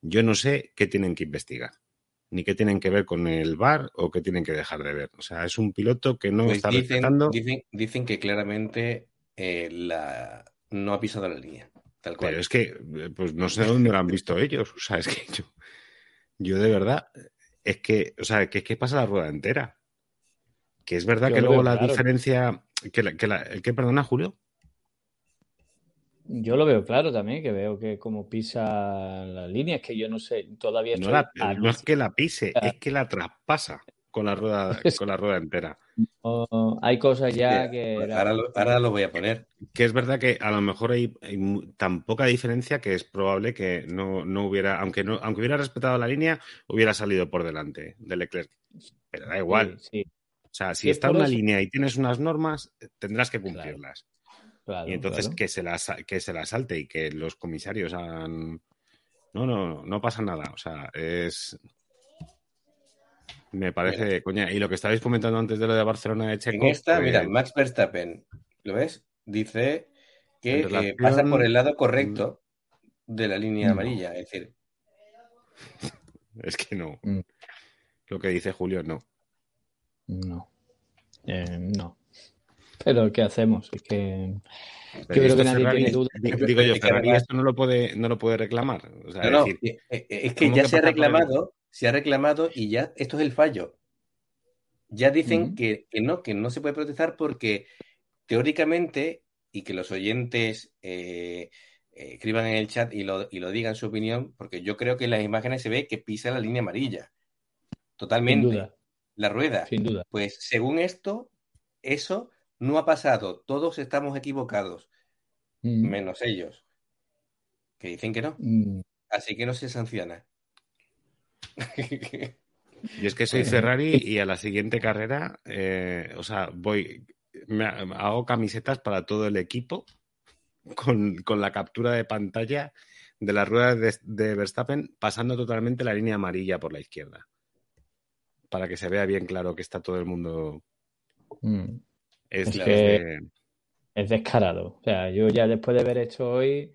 Yo no sé qué tienen que investigar, ni qué tienen que ver con el bar o qué tienen que dejar de ver. O sea, es un piloto que no pues está dicen, respetando. Dicen, dicen que claramente eh, la... no ha pisado la línea, tal cual. Pero es que, eh, pues no sé dónde lo han visto ellos. O sea, es que yo, yo de verdad, es que, o sea, que, que pasa la rueda entera. Que es verdad yo que luego la claro. diferencia. Que, la, que, la, que, perdona, Julio. Yo lo veo claro también, que veo que como pisa la línea, es que yo no sé, todavía no, la, no es que la pise, es que la traspasa con la rueda, con la rueda entera. No, hay cosas ya que... Ahora lo, ahora lo, voy a poner. Que es verdad que a lo mejor hay, hay tan poca diferencia que es probable que no, no, hubiera, aunque no, aunque hubiera respetado la línea, hubiera salido por delante de Leclerc. Pero da igual. Sí, sí. O sea, si sí, está una eso. línea y tienes unas normas, tendrás que cumplirlas. Claro. Y entonces claro. que, se la, que se la salte y que los comisarios hagan. No, no, no pasa nada. O sea, es. Me parece, mira. coña. Y lo que estabais comentando antes de lo de Barcelona de Checo. En esta, mira, Max Verstappen, ¿lo ves? Dice que relación... eh, pasa por el lado correcto de la línea no. amarilla. Es decir. Es que no. Mm. Lo que dice Julio, no. No. Eh, no. Pero ¿qué hacemos? Es que yo creo que nadie Ferrari, tiene duda. Digo yo, Ferrari esto no lo puede, no lo puede reclamar. O sea, no, no, es, decir, es que ya que se ha reclamado, se ha reclamado y ya esto es el fallo. Ya dicen uh -huh. que, que, no, que no se puede protestar porque teóricamente, y que los oyentes eh, eh, escriban en el chat y lo, y lo digan su opinión, porque yo creo que en las imágenes se ve que pisa la línea amarilla. Totalmente. La rueda. Sin duda. Pues según esto, eso no ha pasado, todos estamos equivocados, mm. menos ellos, que dicen que no. Mm. Así que no se sanciona. Yo es que soy Ferrari y a la siguiente carrera, eh, o sea, voy, me hago camisetas para todo el equipo con, con la captura de pantalla de la rueda de, de, Verstappen pasando totalmente la línea amarilla por la izquierda. Para que se vea bien claro que está todo el mundo. Mm. Es, es que es descarado. O sea, yo ya después de ver esto hoy,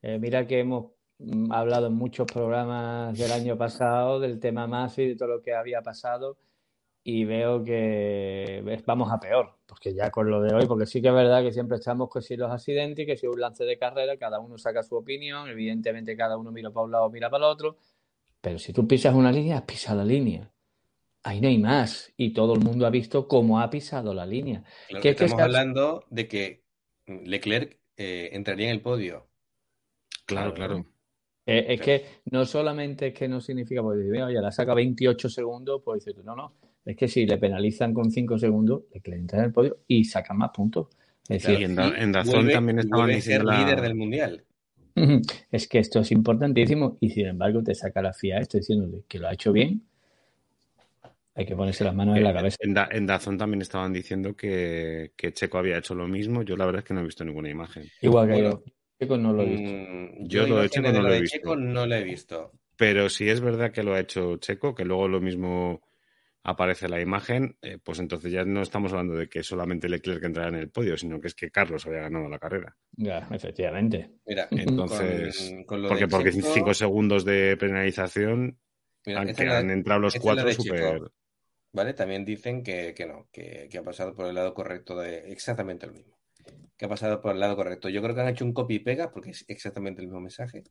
eh, mira que hemos mm, hablado en muchos programas del año pasado del tema más y de todo lo que había pasado y veo que vamos a peor, porque ya con lo de hoy, porque sí que es verdad que siempre estamos con si los accidentes que si un lance de carrera, cada uno saca su opinión, evidentemente cada uno mira para un lado, mira para el otro, pero si tú pisas una línea, pisa la línea. Ahí no hay más. Y todo el mundo ha visto cómo ha pisado la línea. Claro, Que- estamos que- hablando de que Leclerc eh, entraría en el podio. Claro, claro. Eh, es que no solamente es que no significa, porque dices, oye, la saca 28 segundos, pues dices, tú, no, no, es que si le penalizan con 5 segundos, le que entra en el podio y saca más puntos. Es Claro, Y decir, en, Da- en Dazón Vuelve- también estaban vuelve a ser la- líder del mundial. es que esto es importantísimo y sin embargo te saca la FIA esto diciéndole que lo ha hecho bien. Hay que ponerse las manos en la cabeza. En, Da- en Dazón también estaban diciendo que, que Checo había hecho lo mismo. Yo la verdad es que no he visto ninguna imagen. Igual que Bueno, yo. Checo no lo he visto. Mm, Yo lo de imágenes Checo de no lo he de visto. Checo no lo he visto. Pero si es verdad que lo ha hecho Checo, que luego lo mismo aparece la imagen, eh, pues entonces ya no estamos hablando de que solamente Leclerc entrara en el podio, sino que es que Carlos había ganado la carrera. Ya, efectivamente. Mira, Entonces, con, con lo porque de porque Checo, cinco segundos de penalización mira, han, entrado los cuatro súper... ¿vale? También dicen que, que no, que, que ha pasado por el lado correcto de exactamente lo mismo. Que ha pasado por el lado correcto. Yo creo que han hecho un copy y pega porque es exactamente el mismo mensaje.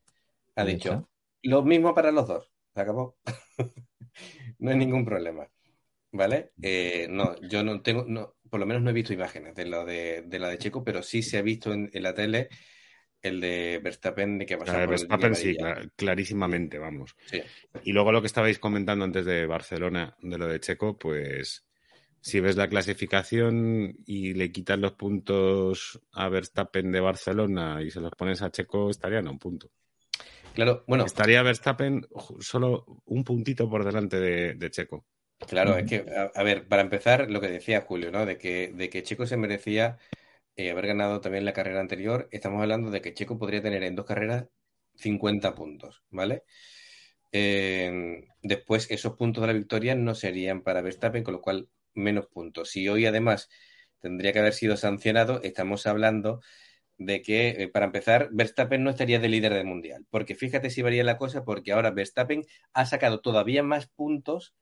Ha dicho lo mismo para los dos. Se acabó. no hay ningún problema. ¿Vale? Eh, no, yo no tengo, no, por lo menos no he visto imágenes de lo de, de la de Checo, pero sí se ha visto en, en la tele el de Verstappen de que por el Verstappen sí, clarísimamente, vamos. Sí. Y luego lo que estabais comentando antes de Barcelona, de lo de Checo, pues si ves la clasificación y le quitas los puntos a Verstappen de Barcelona y se los pones a Checo, estarían a un punto. Claro, bueno, Estaría Verstappen solo un puntito por delante de, de Checo. Claro, es que, a, a ver, para empezar, lo que decía Julio, ¿no? De que, de que Checo se merecía eh, haber ganado también la carrera anterior. Estamos hablando de que Checo podría tener en dos carreras 50 puntos, ¿vale? Eh, después, esos puntos de la victoria no serían para Verstappen, con lo cual menos puntos. Si hoy además tendría que haber sido sancionado, estamos hablando de que, eh, para empezar, Verstappen no estaría de líder del mundial. Porque fíjate si varía la cosa, porque ahora Verstappen ha sacado todavía más puntos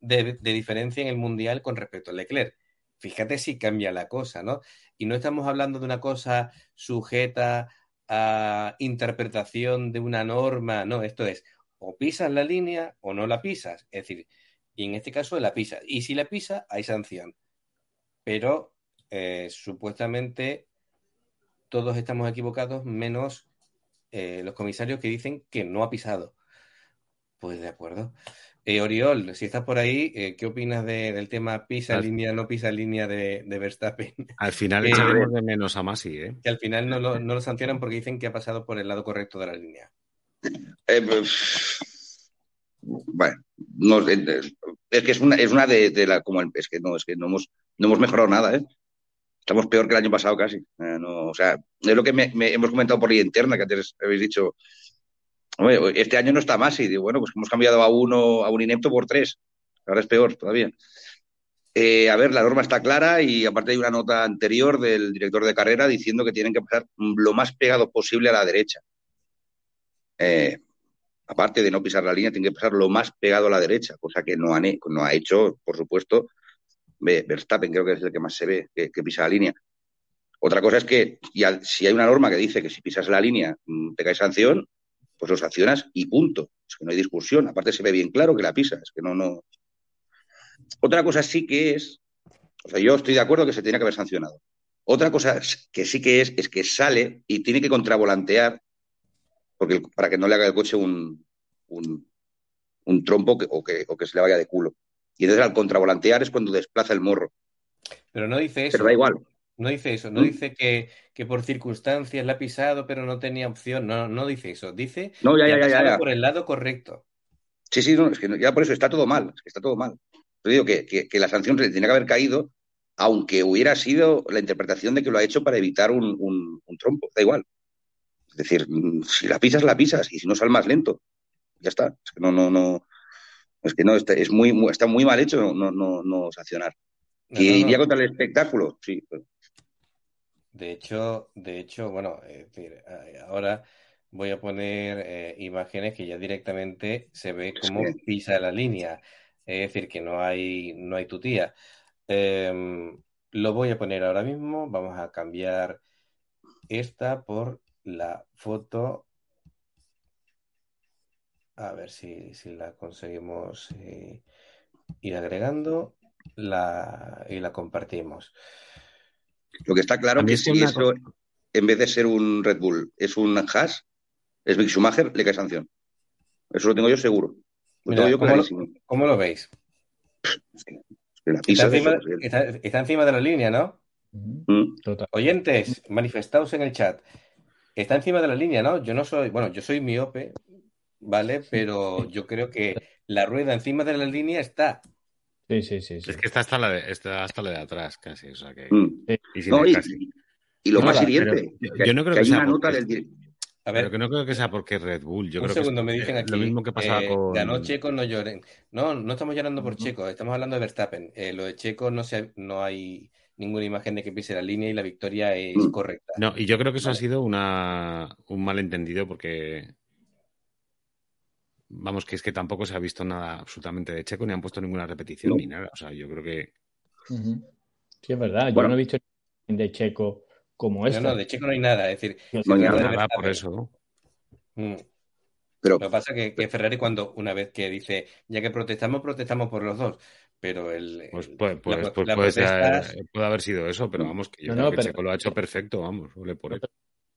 de, de diferencia en el mundial con respecto a Leclerc. Fíjate si cambia la cosa, ¿no? Y no estamos hablando de una cosa sujeta a interpretación de una norma, no, esto es o pisas la línea o no la pisas. Es decir, y en este caso la pisa. Y si la pisa, hay sanción. Pero eh, supuestamente todos estamos equivocados, menos eh, los comisarios que dicen que no ha pisado. Pues de acuerdo. Eh, Oriol, si estás por ahí, eh, ¿qué opinas de- del tema pisa Al- línea, no pisa línea de, de Verstappen? Al final Eh, echaremos de menos a Masi, ¿eh? que al final no lo, no lo sancionan porque dicen que ha pasado por el lado correcto de la línea. Eh, pues, bueno, no, eh, es que es una, es una de, de la, como el- es que no, es que no hemos, no hemos mejorado nada, ¿eh? Estamos peor que el año pasado casi. Eh, no, o sea, es lo que me- me- hemos comentado por ahí interna, que antes habéis dicho, "Oye, este año no está más, y digo, bueno, pues hemos cambiado a uno, a un inepto por tres. Ahora es peor todavía. Eh, a ver, la norma está clara y aparte hay una nota anterior del director de carrera diciendo que tienen que pasar lo más pegado posible a la derecha. Eh, aparte de no pisar la línea, tienen que pasar lo más pegado a la derecha, cosa que no, han, no ha hecho, por supuesto, Ve- Verstappen, creo que es el que más se ve, que, pisa la línea. Otra cosa es que si hay una norma que dice que si pisas la línea mm, te cae sanción, pues lo sancionas y punto. Es que no hay discusión. Aparte se ve bien claro que la pisas, es que no, no. Otra cosa sí que es, o sea, yo estoy de acuerdo que se tiene que haber sancionado. Otra cosa que sí que es, es que sale y tiene que contravolantear porque para que no le haga el coche un, un, un trompo que- o, que, o que se le vaya de culo. Y entonces al contravolantear es cuando desplaza el morro. Pero no dice eso. Pero da igual. No dice eso. No ¿Mm? dice que, que por circunstancias la ha pisado, pero no tenía opción. No, no dice eso. Dice No, ya, que ya, ya, por el lado correcto. Sí, sí, no, es que ya por eso está todo mal, es que está todo mal. Yo digo que, que, que la sanción se tenía que haber caído, aunque hubiera sido la interpretación de que lo ha hecho para evitar un, un, un trompo, da igual. Es decir, mm, si la pisas, la pisas, y si no sal más lento, ya está. Es que no, no, no, es que no, está, es muy, muy- está muy mal hecho no, no, no sancionar. No, ¿Que no, no. iría contra el espectáculo? Sí. pero- De hecho, de hecho, bueno, es decir, eh, ahora voy a poner eh, imágenes que ya directamente se ve cómo pisa la línea. Es decir, que no hay, no hay tutía. Em, lo voy a poner ahora mismo. Vamos a cambiar esta por la foto. A ver si, si la conseguimos eh, ir agregando la, y la compartimos. Lo que está claro que si eso, en vez de ser un Red Bull, es un Haas, es Mick Schumacher, le cae sanción. Eso lo tengo yo seguro. Lo Mira, tengo yo ¿cómo, lo, cómo lo veis? Es la Está encima, eso, sí. está- está encima de la línea, ¿no? Mm. Total. Oyentes, manifestaos en el chat. Está encima de la línea, ¿no? Yo no soy, bueno, yo soy miope, ¿vale? Pero yo creo que la rueda encima de la línea está. Sí, sí, sí. sí. Es que está hasta la de, está hasta la de atrás, casi. O sea que. Mm. Y sin No, el y, casi. y lo No, más hiriente, yo- que, yo no creo que que hay sea una nota porque- del A ver, Pero que no creo que sea porque es Red Bull. Yo un creo que segundo, es me dicen aquí. lo mismo que pasaba eh, con. Ganó Checo, no lloren. No, no estamos llorando por Checo, estamos hablando de Verstappen. Eh, lo de Checo no, se, no hay ninguna imagen de que pise la línea y la victoria es Mm. correcta. No, y yo creo que eso Vale. ha sido una, un malentendido porque. Vamos, que es que tampoco se ha visto nada absolutamente de Checo, ni han puesto ninguna repetición No. ni nada. O sea, yo creo que. Sí, es verdad. Yo Bueno. no he visto de Checo como No, esta. no, de Checo no hay nada. Es decir, Yo No hay nada, Nada por eso, ¿no? Mm. Pero Lo que pasa es que, que Ferrari cuando una vez que dice, ya que protestamos, protestamos por los dos, pero el, Pues, pues, la, pues, pues puede, ser- puede haber sido eso, pero vamos, que yo No, creo no, que pero- Checo lo ha hecho perfecto, vamos, ole por él.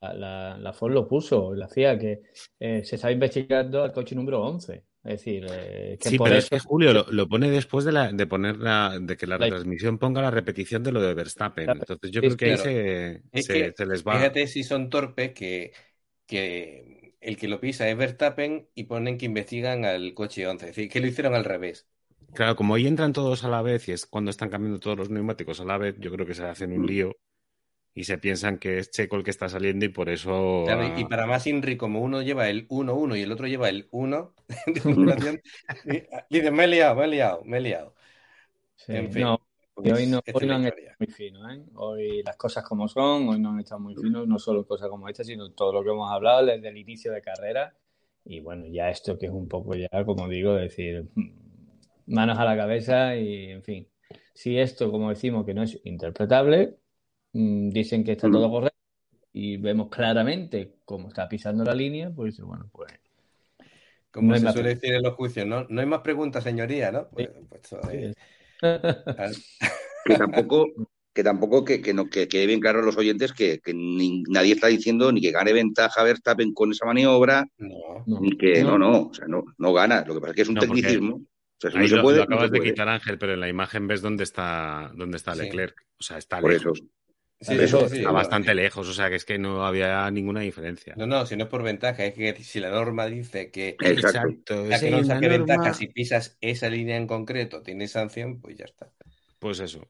La, la, lo puso, lo hacía que eh, se estaba investigando al coche número 11. Es decir, eh, que Sí, por pero eso es que Julio lo, lo pone después de, la, de poner la, de que la La- retransmisión ponga la repetición de lo de Verstappen. Entonces yo Sí, creo que ahí se, Es se, que, se les va. fíjate si son torpes que, que el que lo pisa es Verstappen y ponen que investigan al coche 11. Es decir, que lo hicieron al revés. Claro, como ahí entran todos a la vez y es cuando están cambiando todos los neumáticos a la vez, yo creo que se hacen un Mm. lío y se piensan que es Checo el que está saliendo y por eso. Claro, y para más Inri, como uno lleva el 1-1 y el otro lleva el 1 de numeración, dice, me he liado, me he liado, me he liado. Sí, En fin, no, y pues hoy no, hoy han estado muy finos, ¿eh? Hoy las cosas como son, hoy no han estado muy finos, no solo cosas como esta, sino todo lo que hemos hablado desde el inicio de carrera. Y bueno, ya esto que es un poco ya, como digo, decir, manos a la cabeza y, en fin, si esto, como decimos, que no es interpretable, mm, dicen que está Mm. todo correcto y vemos claramente cómo está pisando la línea, pues dice, bueno, pues Como no se suele decir en los juicios, ¿no? No hay más preguntas, señoría, ¿no? Pues, pues es- que tampoco, que tampoco que, que no, que quede bien claro a los oyentes que, que ni- nadie está diciendo ni que gane ventaja Verstappen con esa maniobra, no. ni que no, no, no, o sea, no, no gana. Lo que pasa es que es un tecnicismo. O sea, si ahí no se lo, puede, lo no se acabas de quitar, Ángel, pero en la imagen ves dónde está, dónde está Sí. Leclerc. O sea, está Por lejos. eso. Sí, eso, sí, sí, Está no, bastante lejos, o sea, que es que no había ninguna diferencia. No, no, si no es por ventaja, es que si la norma dice que Exacto. la que no saque ventaja norma- si pisas esa línea en concreto, tienes sanción, pues ya está. Pues eso.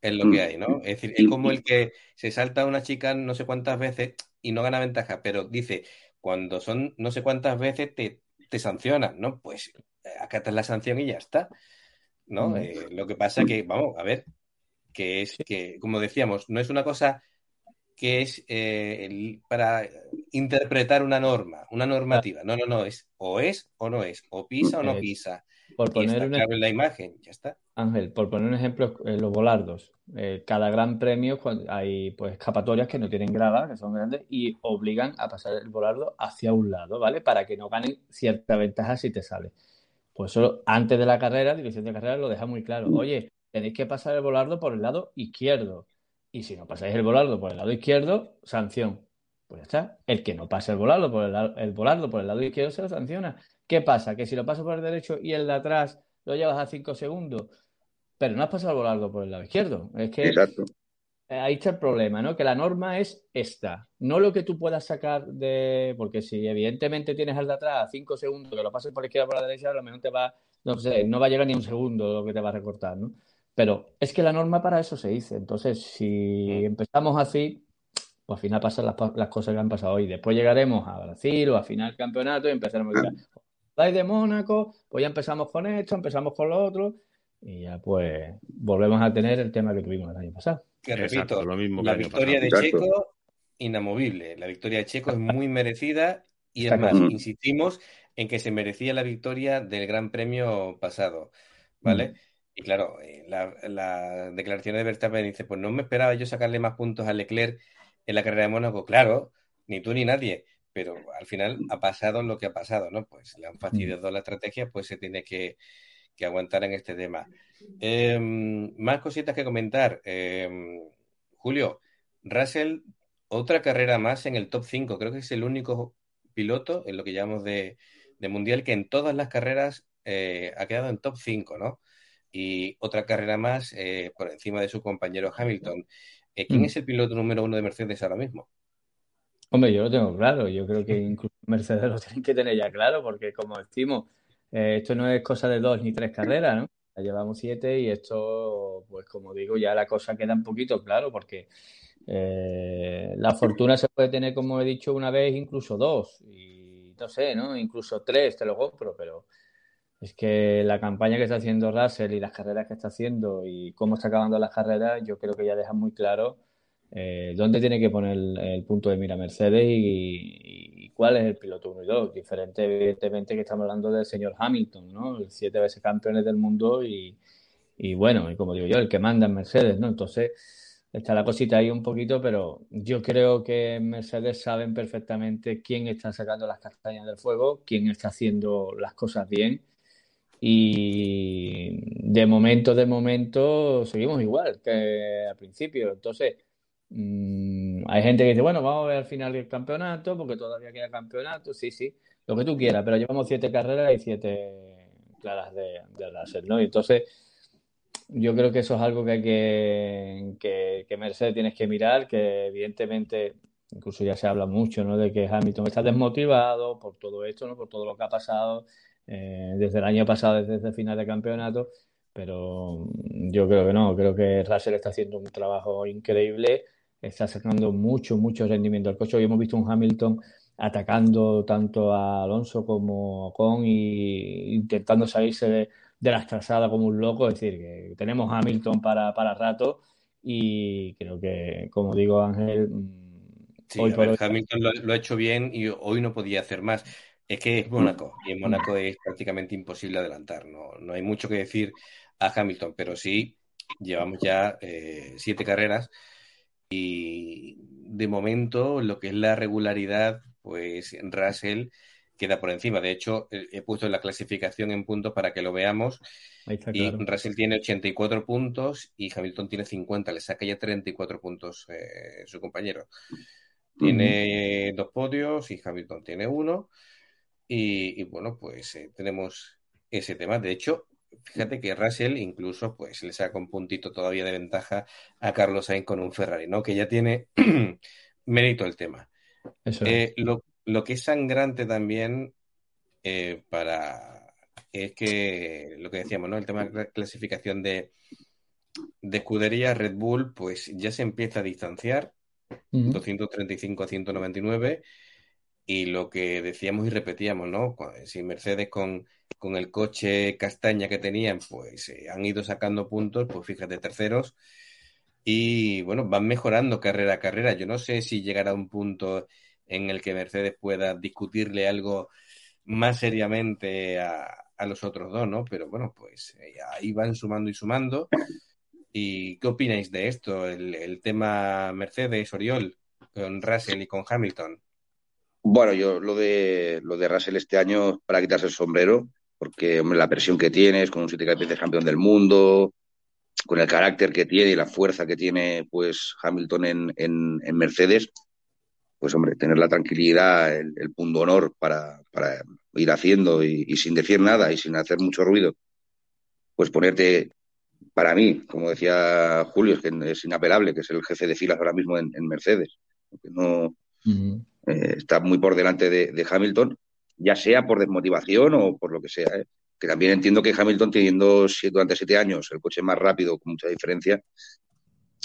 Es lo Mm. que hay, ¿no? Es decir, es como el que se salta a una chica no sé cuántas veces y no gana ventaja, pero dice, cuando son no sé cuántas veces te, te sancionan, ¿no? Pues eh, acatas la sanción y ya está, ¿no? Mm. Eh, lo que pasa que, vamos, a ver, que es que, como decíamos, no es una cosa que es eh, el- para interpretar una norma, una normativa. No, no, no, es o es o no es, o pisa o no pisa. por poner claro la imagen, ya está. Ángel, por poner un ejemplo, eh, los volardos. Eh, cada gran premio hay pues escapatorias que no tienen grava, que son grandes, y obligan a pasar el volardo hacia un lado, ¿vale? Para que no ganen cierta ventaja si te sale. Pues eso antes de la carrera, dirección de carrera lo deja muy claro. Oye, tenéis que pasar el volardo por el lado izquierdo. Y si no pasáis el volardo por el lado izquierdo, sanción. Pues ya está. El que no pase el volardo por el, el volardo por el lado izquierdo se lo sanciona. ¿Qué pasa? Que si lo paso por el derecho y el de atrás lo llevas a 5 segundos, pero no has pasado el volardo por el lado izquierdo. Es que Exacto. eh, ahí está el problema, ¿no? Que la norma es esta, no lo que tú puedas sacar de. Porque si evidentemente tienes al de atrás a 5 segundos, que lo pases por la izquierda o por la derecha, a lo mejor te va, no sé, no va a llegar ni un segundo lo que te va a recortar, ¿no? Pero es que la norma para eso se hizo. Entonces, si empezamos así, pues al final pasan las, cosas que han pasado hoy. Después llegaremos a Brasil o a final del campeonato y empezaremos a decir, vais de Mónaco, pues ya empezamos con esto, empezamos con lo otro, y ya pues volvemos a tener el tema que tuvimos el año pasado. Que Exacto, repito, lo mismo que la victoria de. Checo, inamovible. La victoria de Checo es muy merecida y es más, insistimos en que se merecía la victoria del Gran Premio pasado, ¿vale? Mm. Y claro, eh, la, la declaración de Verstappen dice, pues no me esperaba yo sacarle más puntos a Leclerc en la carrera de Mónaco. Claro, ni tú ni nadie, pero al final ha pasado lo que ha pasado, ¿no? Pues le han fastidiado la estrategia, pues se tiene que, que aguantar en este tema. Em, más cositas que comentar. Em, Julio, Russell, otra carrera más en el top 5. Creo que es el único piloto en lo que llamamos de, mundial que en todas las carreras eh, ha quedado en top 5, ¿no? Y otra carrera más eh, por encima de su compañero Hamilton. Eh, ¿Quién mm. es el piloto número uno de Mercedes ahora mismo? Hombre, yo lo tengo claro. Yo creo que incluso Mercedes lo tienen que tener ya claro, porque como decimos, esto no es cosa de dos ni tres carreras, ¿no? Ya llevamos siete y esto, pues como digo, ya la cosa queda un poquito claro, porque eh, la fortuna se puede tener, como he dicho, una vez, incluso dos, y no sé, ¿no? Incluso tres, te lo compro, pero es que la campaña que está haciendo Russell y las carreras que está haciendo y cómo está acabando las carreras, yo creo que ya deja muy claro eh, dónde tiene que poner el, punto de mira Mercedes y, cuál es el piloto 1 y 2. Diferente, evidentemente, que estamos hablando del señor Hamilton, ¿no? El siete veces campeones del mundo y, y bueno, y como digo yo, el que manda en Mercedes, ¿no? Entonces está la cosita ahí un poquito, pero yo creo que Mercedes saben perfectamente quién está sacando las castañas del fuego, quién está haciendo las cosas bien. Y de momento, de momento, seguimos igual que al principio. Entonces, mmm, hay gente que dice, bueno, vamos a ver al final el campeonato, porque todavía queda campeonato. Sí, sí, lo que tú quieras, pero llevamos siete carreras y siete claras de, de ¿no? Y entonces yo creo que eso es algo que hay que, que, Mercedes tienes que mirar, que evidentemente, incluso ya se habla mucho, ¿no? De que Hamilton está desmotivado por todo esto, ¿no? Por todo lo que ha pasado eh, desde el año pasado, desde final de campeonato, pero yo creo que no, creo que Russell está haciendo un trabajo increíble, está sacando mucho, mucho rendimiento al coche. Hoy hemos visto un Hamilton atacando tanto a Alonso como a Ocon y intentando salirse de de la estrazada como un loco. Es decir, que tenemos Hamilton para, para rato y creo que, como digo, Ángel. Mm, hoy Hamilton lo, ha hecho bien y hoy no podía hacer más. Es que es Mónaco y en Mónaco es prácticamente imposible adelantar. No, no hay mucho que decir a Hamilton, pero sí llevamos ya eh, siete carreras y de momento lo que es la regularidad, pues Russell queda por encima. De hecho, eh, he puesto la clasificación en puntos para que lo veamos. y Russell tiene 84 puntos y Hamilton tiene 50. Le saca ya 34 puntos eh, su compañero. Tiene dos podios y Hamilton tiene uno. Y, bueno, pues eh, tenemos ese tema. De hecho, fíjate que Russell incluso pues le saca un puntito todavía de ventaja a Carlos Sainz con un Ferrari, ¿no? Que ya tiene mérito el tema. Eso lo, lo que es sangrante también eh, para es que lo que decíamos, ¿no? El tema de la clasificación de, de escudería Red Bull, pues ya se empieza a distanciar, 235 a 199, y lo que decíamos y repetíamos, ¿no? Si Mercedes con, con el coche castaña que tenían, pues eh, han ido sacando puntos, pues fíjate, terceros, y bueno, van mejorando carrera a carrera. Yo no sé si llegará a un punto en el que Mercedes pueda discutirle algo más seriamente a, los otros dos, ¿no? Pero bueno, pues eh, ahí van sumando y sumando. ¿Y qué opináis de esto? El, tema Mercedes, Oriol, con Russell y con Hamilton. Bueno, yo lo de lo de Russell este año para quitarse el sombrero, porque hombre, la presión que tienes con un siete veces campeón del mundo, con el carácter que tiene y la fuerza que tiene pues Hamilton en, en Mercedes, pues hombre, tener la tranquilidad, el, punto honor para, para ir haciendo y, sin decir nada y sin hacer mucho ruido, pues ponerte, para mí, como decía Julio, es que es inapelable, que es el jefe de filas ahora mismo en, Mercedes, eh, está muy por delante de, Hamilton, ya sea por desmotivación o por lo que sea. ¿eh? Que también entiendo que Hamilton, teniendo durante siete años el coche más rápido, con mucha diferencia,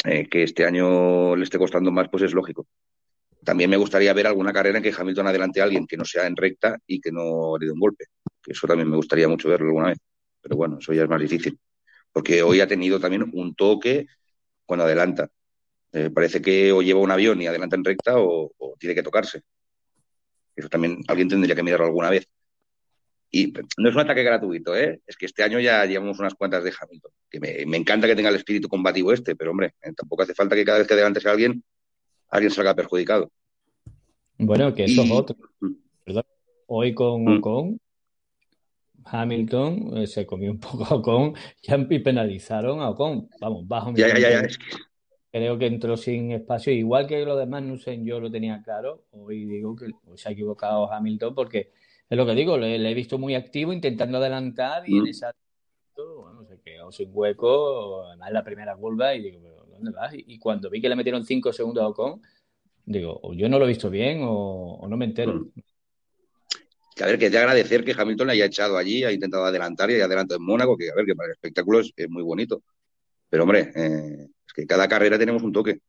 eh, que este año le esté costando más, pues es lógico. También me gustaría ver alguna carrera en que Hamilton adelante a alguien que no sea en recta y que no le dé un golpe. Que eso también me gustaría mucho verlo alguna vez. Pero bueno, eso ya es más difícil. Porque hoy ha tenido también un toque cuando adelanta. Eh, parece que o lleva un avión y adelanta en recta o, tiene que tocarse. Eso también alguien tendría que mirarlo alguna vez. Y no es un ataque gratuito, ¿eh? Es que este año ya llevamos unas cuantas de Hamilton. Que me, me encanta que tenga el espíritu combativo este, pero hombre, tampoco hace falta que cada vez que adelante sea alguien alguien salga perjudicado. Bueno, que eso es otro. Hoy con mm. Hamilton eh, se comió un poco a Ocon y penalizaron a Ocon. Vamos, bajo mi Ya, ya, ya, ya, punto- es que- Creo que entró sin espacio, igual que lo de Magnussen yo lo tenía claro, hoy digo que se ha equivocado Hamilton porque es lo que digo, le, le he visto muy activo intentando adelantar y en Mm. esa bueno, se quedó sin hueco, además en la primera curva y digo, ¿pero dónde vas? Y, y cuando vi que le metieron 5 segundos a Ocon, digo, o yo no lo he visto bien o, o no me entero. Mm. que a ver, que es de agradecer que Hamilton le haya echado allí, ha intentado adelantar y haya adelantado en Mónaco, que a ver, que para el espectáculo es, es muy bonito. Pero hombre, eh, que cada carrera tenemos un toque.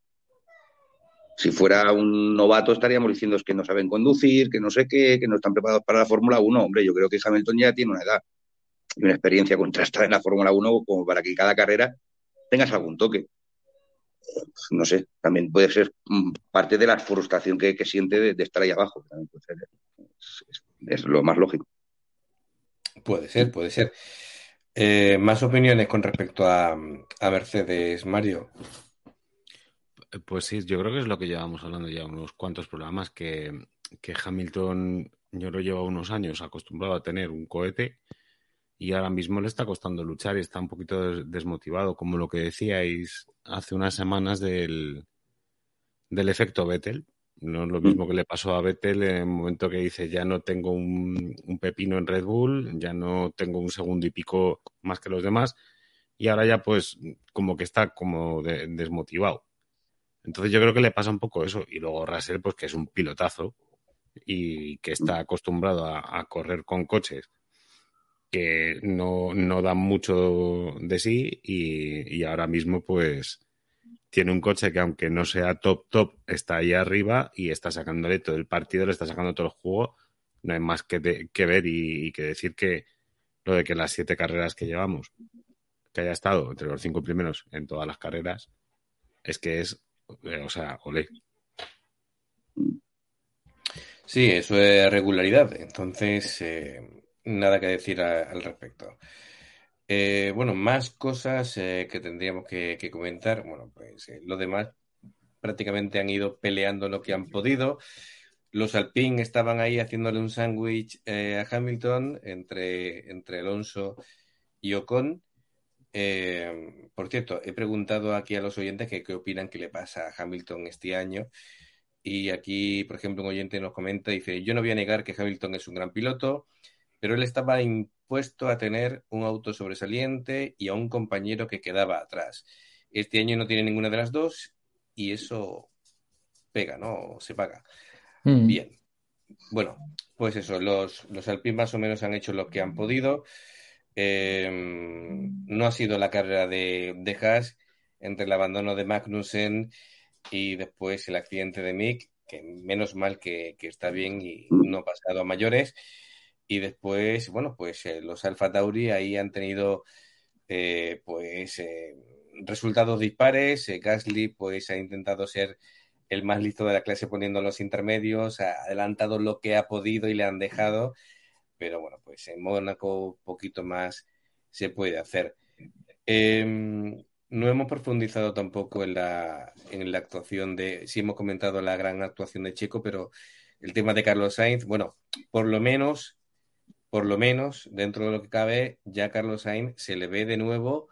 Si fuera un novato estaríamos diciendo es que no saben conducir, que no sé qué, que no están preparados para la Fórmula 1. Hombre, yo creo que Hamilton ya tiene una edad y una experiencia contrastada en la Fórmula 1 como para que cada carrera tengas algún toque. No sé, también puede ser mm, parte de la frustración que, siente de, estar ahí abajo. También puede ser. Es lo más lógico. Puede ser, puede ser. Eh, más opiniones con respecto a, a Mercedes, Mario. Pues sí, yo creo que es lo que llevamos hablando ya unos cuantos programas, que, que Hamilton, yo lo llevo unos años acostumbrado a tener un cohete y ahora mismo le está costando luchar y está un poquito des- desmotivado, como lo que decíais hace unas semanas del, del efecto Vettel. No es lo mismo que le pasó a Vettel en el momento que dice ya no tengo un, un pepino en Red Bull, ya no tengo un segundo y pico más que los demás y ahora ya pues como que está como de- desmotivado. Entonces yo creo que le pasa un poco eso. Y luego Russell, pues que es un pilotazo y que está acostumbrado a, a correr con coches que no, no dan mucho de sí y, y ahora mismo pues tiene un coche que aunque no sea top top, está ahí arriba y está sacándole todo el partido, le está sacando todo el juego. No hay más que, ver y, que decir que lo de que las siete carreras que llevamos, que haya estado entre los cinco primeros en todas las carreras, es que es, eh, o sea, olé. Sí, eso es regularidad. Entonces, eh, nada que decir al respecto. Eh, bueno, más cosas eh, que tendríamos que, comentar. Bueno, pues eh, los demás prácticamente han ido peleando lo que han podido. Los Alpine estaban ahí haciéndole un sándwich eh, a Hamilton entre, entre Alonso y Ocon. Por cierto, he preguntado aquí a los oyentes qué opinan que le pasa a Hamilton este año. Y aquí, por ejemplo, un oyente nos comenta, dice, yo no voy a negar que Hamilton es un gran piloto, pero él estaba impuesto a tener un auto sobresaliente y a un compañero que quedaba atrás. Este año no tiene ninguna de las dos y eso pega, ¿no? Se paga. Mm. Bien. Bueno, pues eso, los, los Alpine más o menos han hecho lo que han podido. Eh, no ha sido la carrera de, de Haas entre el abandono de Magnussen y después el accidente de Mick, que menos mal que, que está bien y no ha pasado a mayores. Y después, bueno, pues eh, los Alfa Tauri ahí han tenido eh, pues eh, resultados dispares. Gasly pues ha intentado ser el más listo de la clase poniendo los intermedios, ha adelantado lo que ha podido y le han dejado, pero bueno, pues en Mónaco un poquito más se puede hacer. Eh, no hemos profundizado tampoco en la, en la actuación de, sí hemos comentado la gran actuación de Checo, pero el tema de Carlos Sainz, bueno, por lo menos, por lo menos, dentro de lo que cabe, ya Carlos Sainz se le ve de nuevo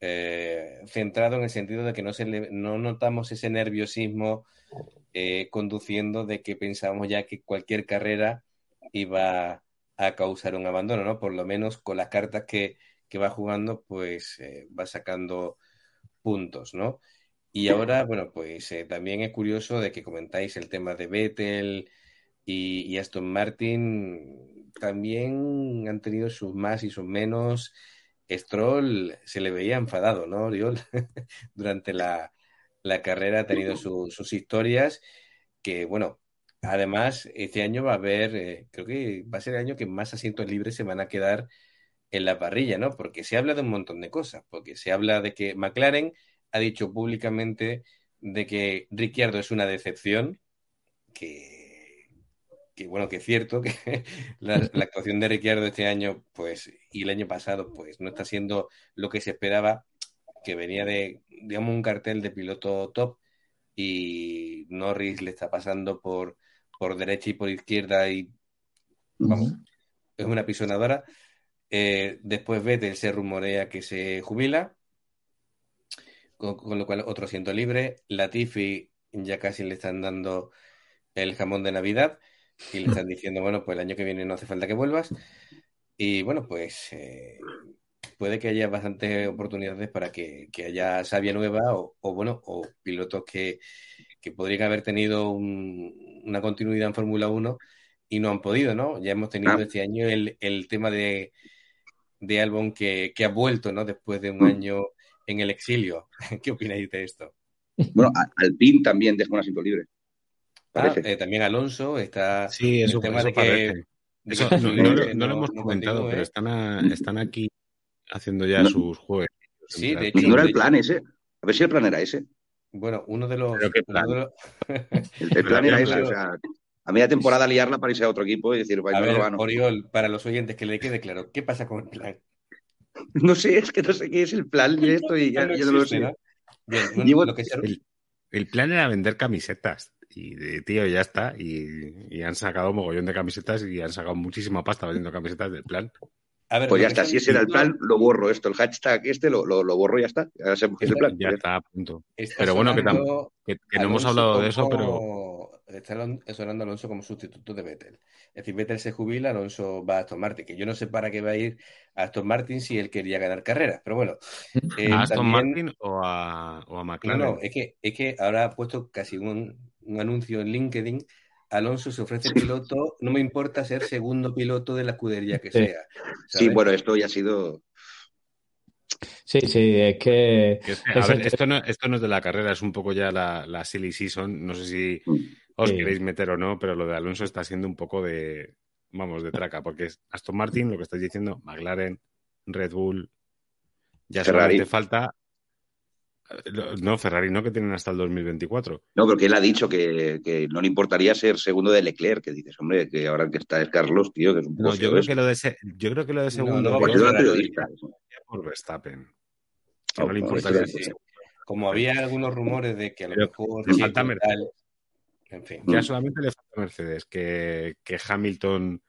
eh, centrado en el sentido de que no, se le, no notamos ese nerviosismo eh, conduciendo de que pensábamos ya que cualquier carrera iba a causar un abandono, ¿no? Por lo menos con las cartas que, que va jugando, pues eh, va sacando puntos, ¿no? Y ahora, bueno, pues también es curioso de que comentáis el tema de Vettel y, y Aston Martin, también han tenido sus más y sus menos. Stroll se le veía enfadado, ¿no, Oriol? Durante la, la, carrera ha tenido su, sus historias que, bueno, además este año va a haber, eh, creo que va a ser el año que más asientos libres se van a quedar en la parrilla, ¿no? Porque se habla de un montón de cosas, porque se habla de que McLaren ha dicho públicamente de que Ricciardo es una decepción, que, que bueno, que es cierto que la, la, actuación de Ricciardo este año, pues, y el año pasado, pues, no está siendo lo que se esperaba, que venía de, digamos, un cartel de piloto top y Norris le está pasando por, por derecha y por izquierda y, vamos, uh -huh. es una pisonadora. Eh, después Vettel se rumorea que se jubila, con, con lo cual otro asiento libre. Latifi ya casi le están dando el jamón de Navidad y le están diciendo, bueno, pues el año que viene no hace falta que vuelvas. Y bueno, pues eh, puede que haya bastantes oportunidades para que, que haya savia nueva o, o, bueno, o pilotos que, que podrían haber tenido un- una continuidad en Fórmula 1 y no han podido, ¿no? Ya hemos tenido Ah. este año el, el tema de, de Albon que, que ha vuelto, ¿no? Después de un Mm. año en el exilio. ¿Qué opináis de esto? Bueno, Alpine también deja un asiento libre. Ah, eh, también Alonso está Sí, el eso, tema eso de que, no, lo- no lo no- hemos no comentado, pero están, a- están aquí haciendo ya No. sus juegos. Sí, de hecho, no era el plan ese. A ver si el plan era ese. Bueno, uno de los, ¿Pero qué uno plan? de los- El, el plan era ese. plan. O sea, a media temporada liarla para irse a otro equipo y decir, vaya, A ver. Oriol, para los oyentes que le quede claro, ¿qué pasa con el plan? No sé, es que no sé qué es el plan de esto y ya, No ya no lo sé. ¿no? Bien, bueno, Llevo- lo que se- El, el plan era vender camisetas. Y de, tío, ya está. Y, y han sacado mogollón de camisetas y han sacado muchísima pasta vendiendo camisetas del plan. a ver, Pues ya está, si ese era el plan, lo borro esto, el hashtag este lo, lo, lo borro y ya está. Ya que es el plan. Ya está a punto. está Pero bueno, que, que- que no hemos hablado de eso, pero Está sonando Alonso como sustituto de Vettel. Es decir, Vettel se jubila, Alonso va a Aston Martin, que yo no sé para qué va a ir a Aston Martin si él quería ganar carreras, pero bueno. eh, ¿a Aston también- Martin o a, o a No, McLaren? no, es que, es que ahora ha puesto casi un, un anuncio en LinkedIn. Alonso se ofrece piloto, no me importa ser segundo piloto de la escudería que Sí. sea. Sí, ¿sabes? bueno, esto ya ha sido. Sí, sí, es que a ver, esto no, esto no es de la carrera, es un poco ya la, la silly season. No sé si os Sí. queréis meter o no, pero lo de Alonso está siendo un poco de, vamos, de traca, porque es Aston Martin, lo que estáis diciendo, McLaren, Red Bull, ya Ferrari. solamente falta... No, Ferrari no, que tienen hasta el 2024. No, porque él ha dicho que, que no le importaría ser segundo de Leclerc, que dices, hombre, que ahora que está es Carlos, tío, que es un poco No, yo creo que lo de, se- yo creo que lo de No, segundo no va por yo por Verstappen. Que Oh, no le no, importa eso que- sí. Como había algunos rumores de que a lo Pero mejor le falta Mercedes. tal, en fin. Ya solamente le falta Mercedes, que, que Hamilton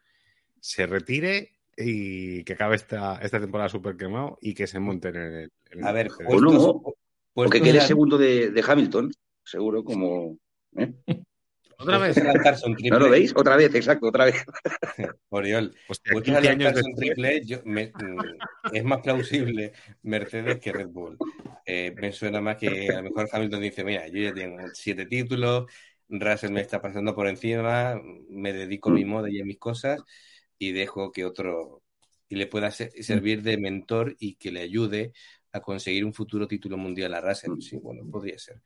se retire y que acabe esta, esta temporada súper quemado y que se monten en el. en A ver, Mercedes. pues no, puestos, O puestos que quede a- segundo de, de Hamilton, seguro, como. ¿eh? Otra vez. ¿No lo veis? Otra vez, exacto, otra vez. Oriol, Hostia, puestos a 15 años lanzarse un después. triple, yo- me- mm, es más plausible Mercedes que Red Bull. Eh, me suena más que a lo mejor Hamilton dice, mira, yo ya tengo siete títulos, Russell me está pasando por encima, me dedico a mi moda y a mis cosas y dejo que otro y le pueda se- servir de mentor y que le ayude a conseguir un futuro título mundial a Russell. Sí, bueno, podría ser.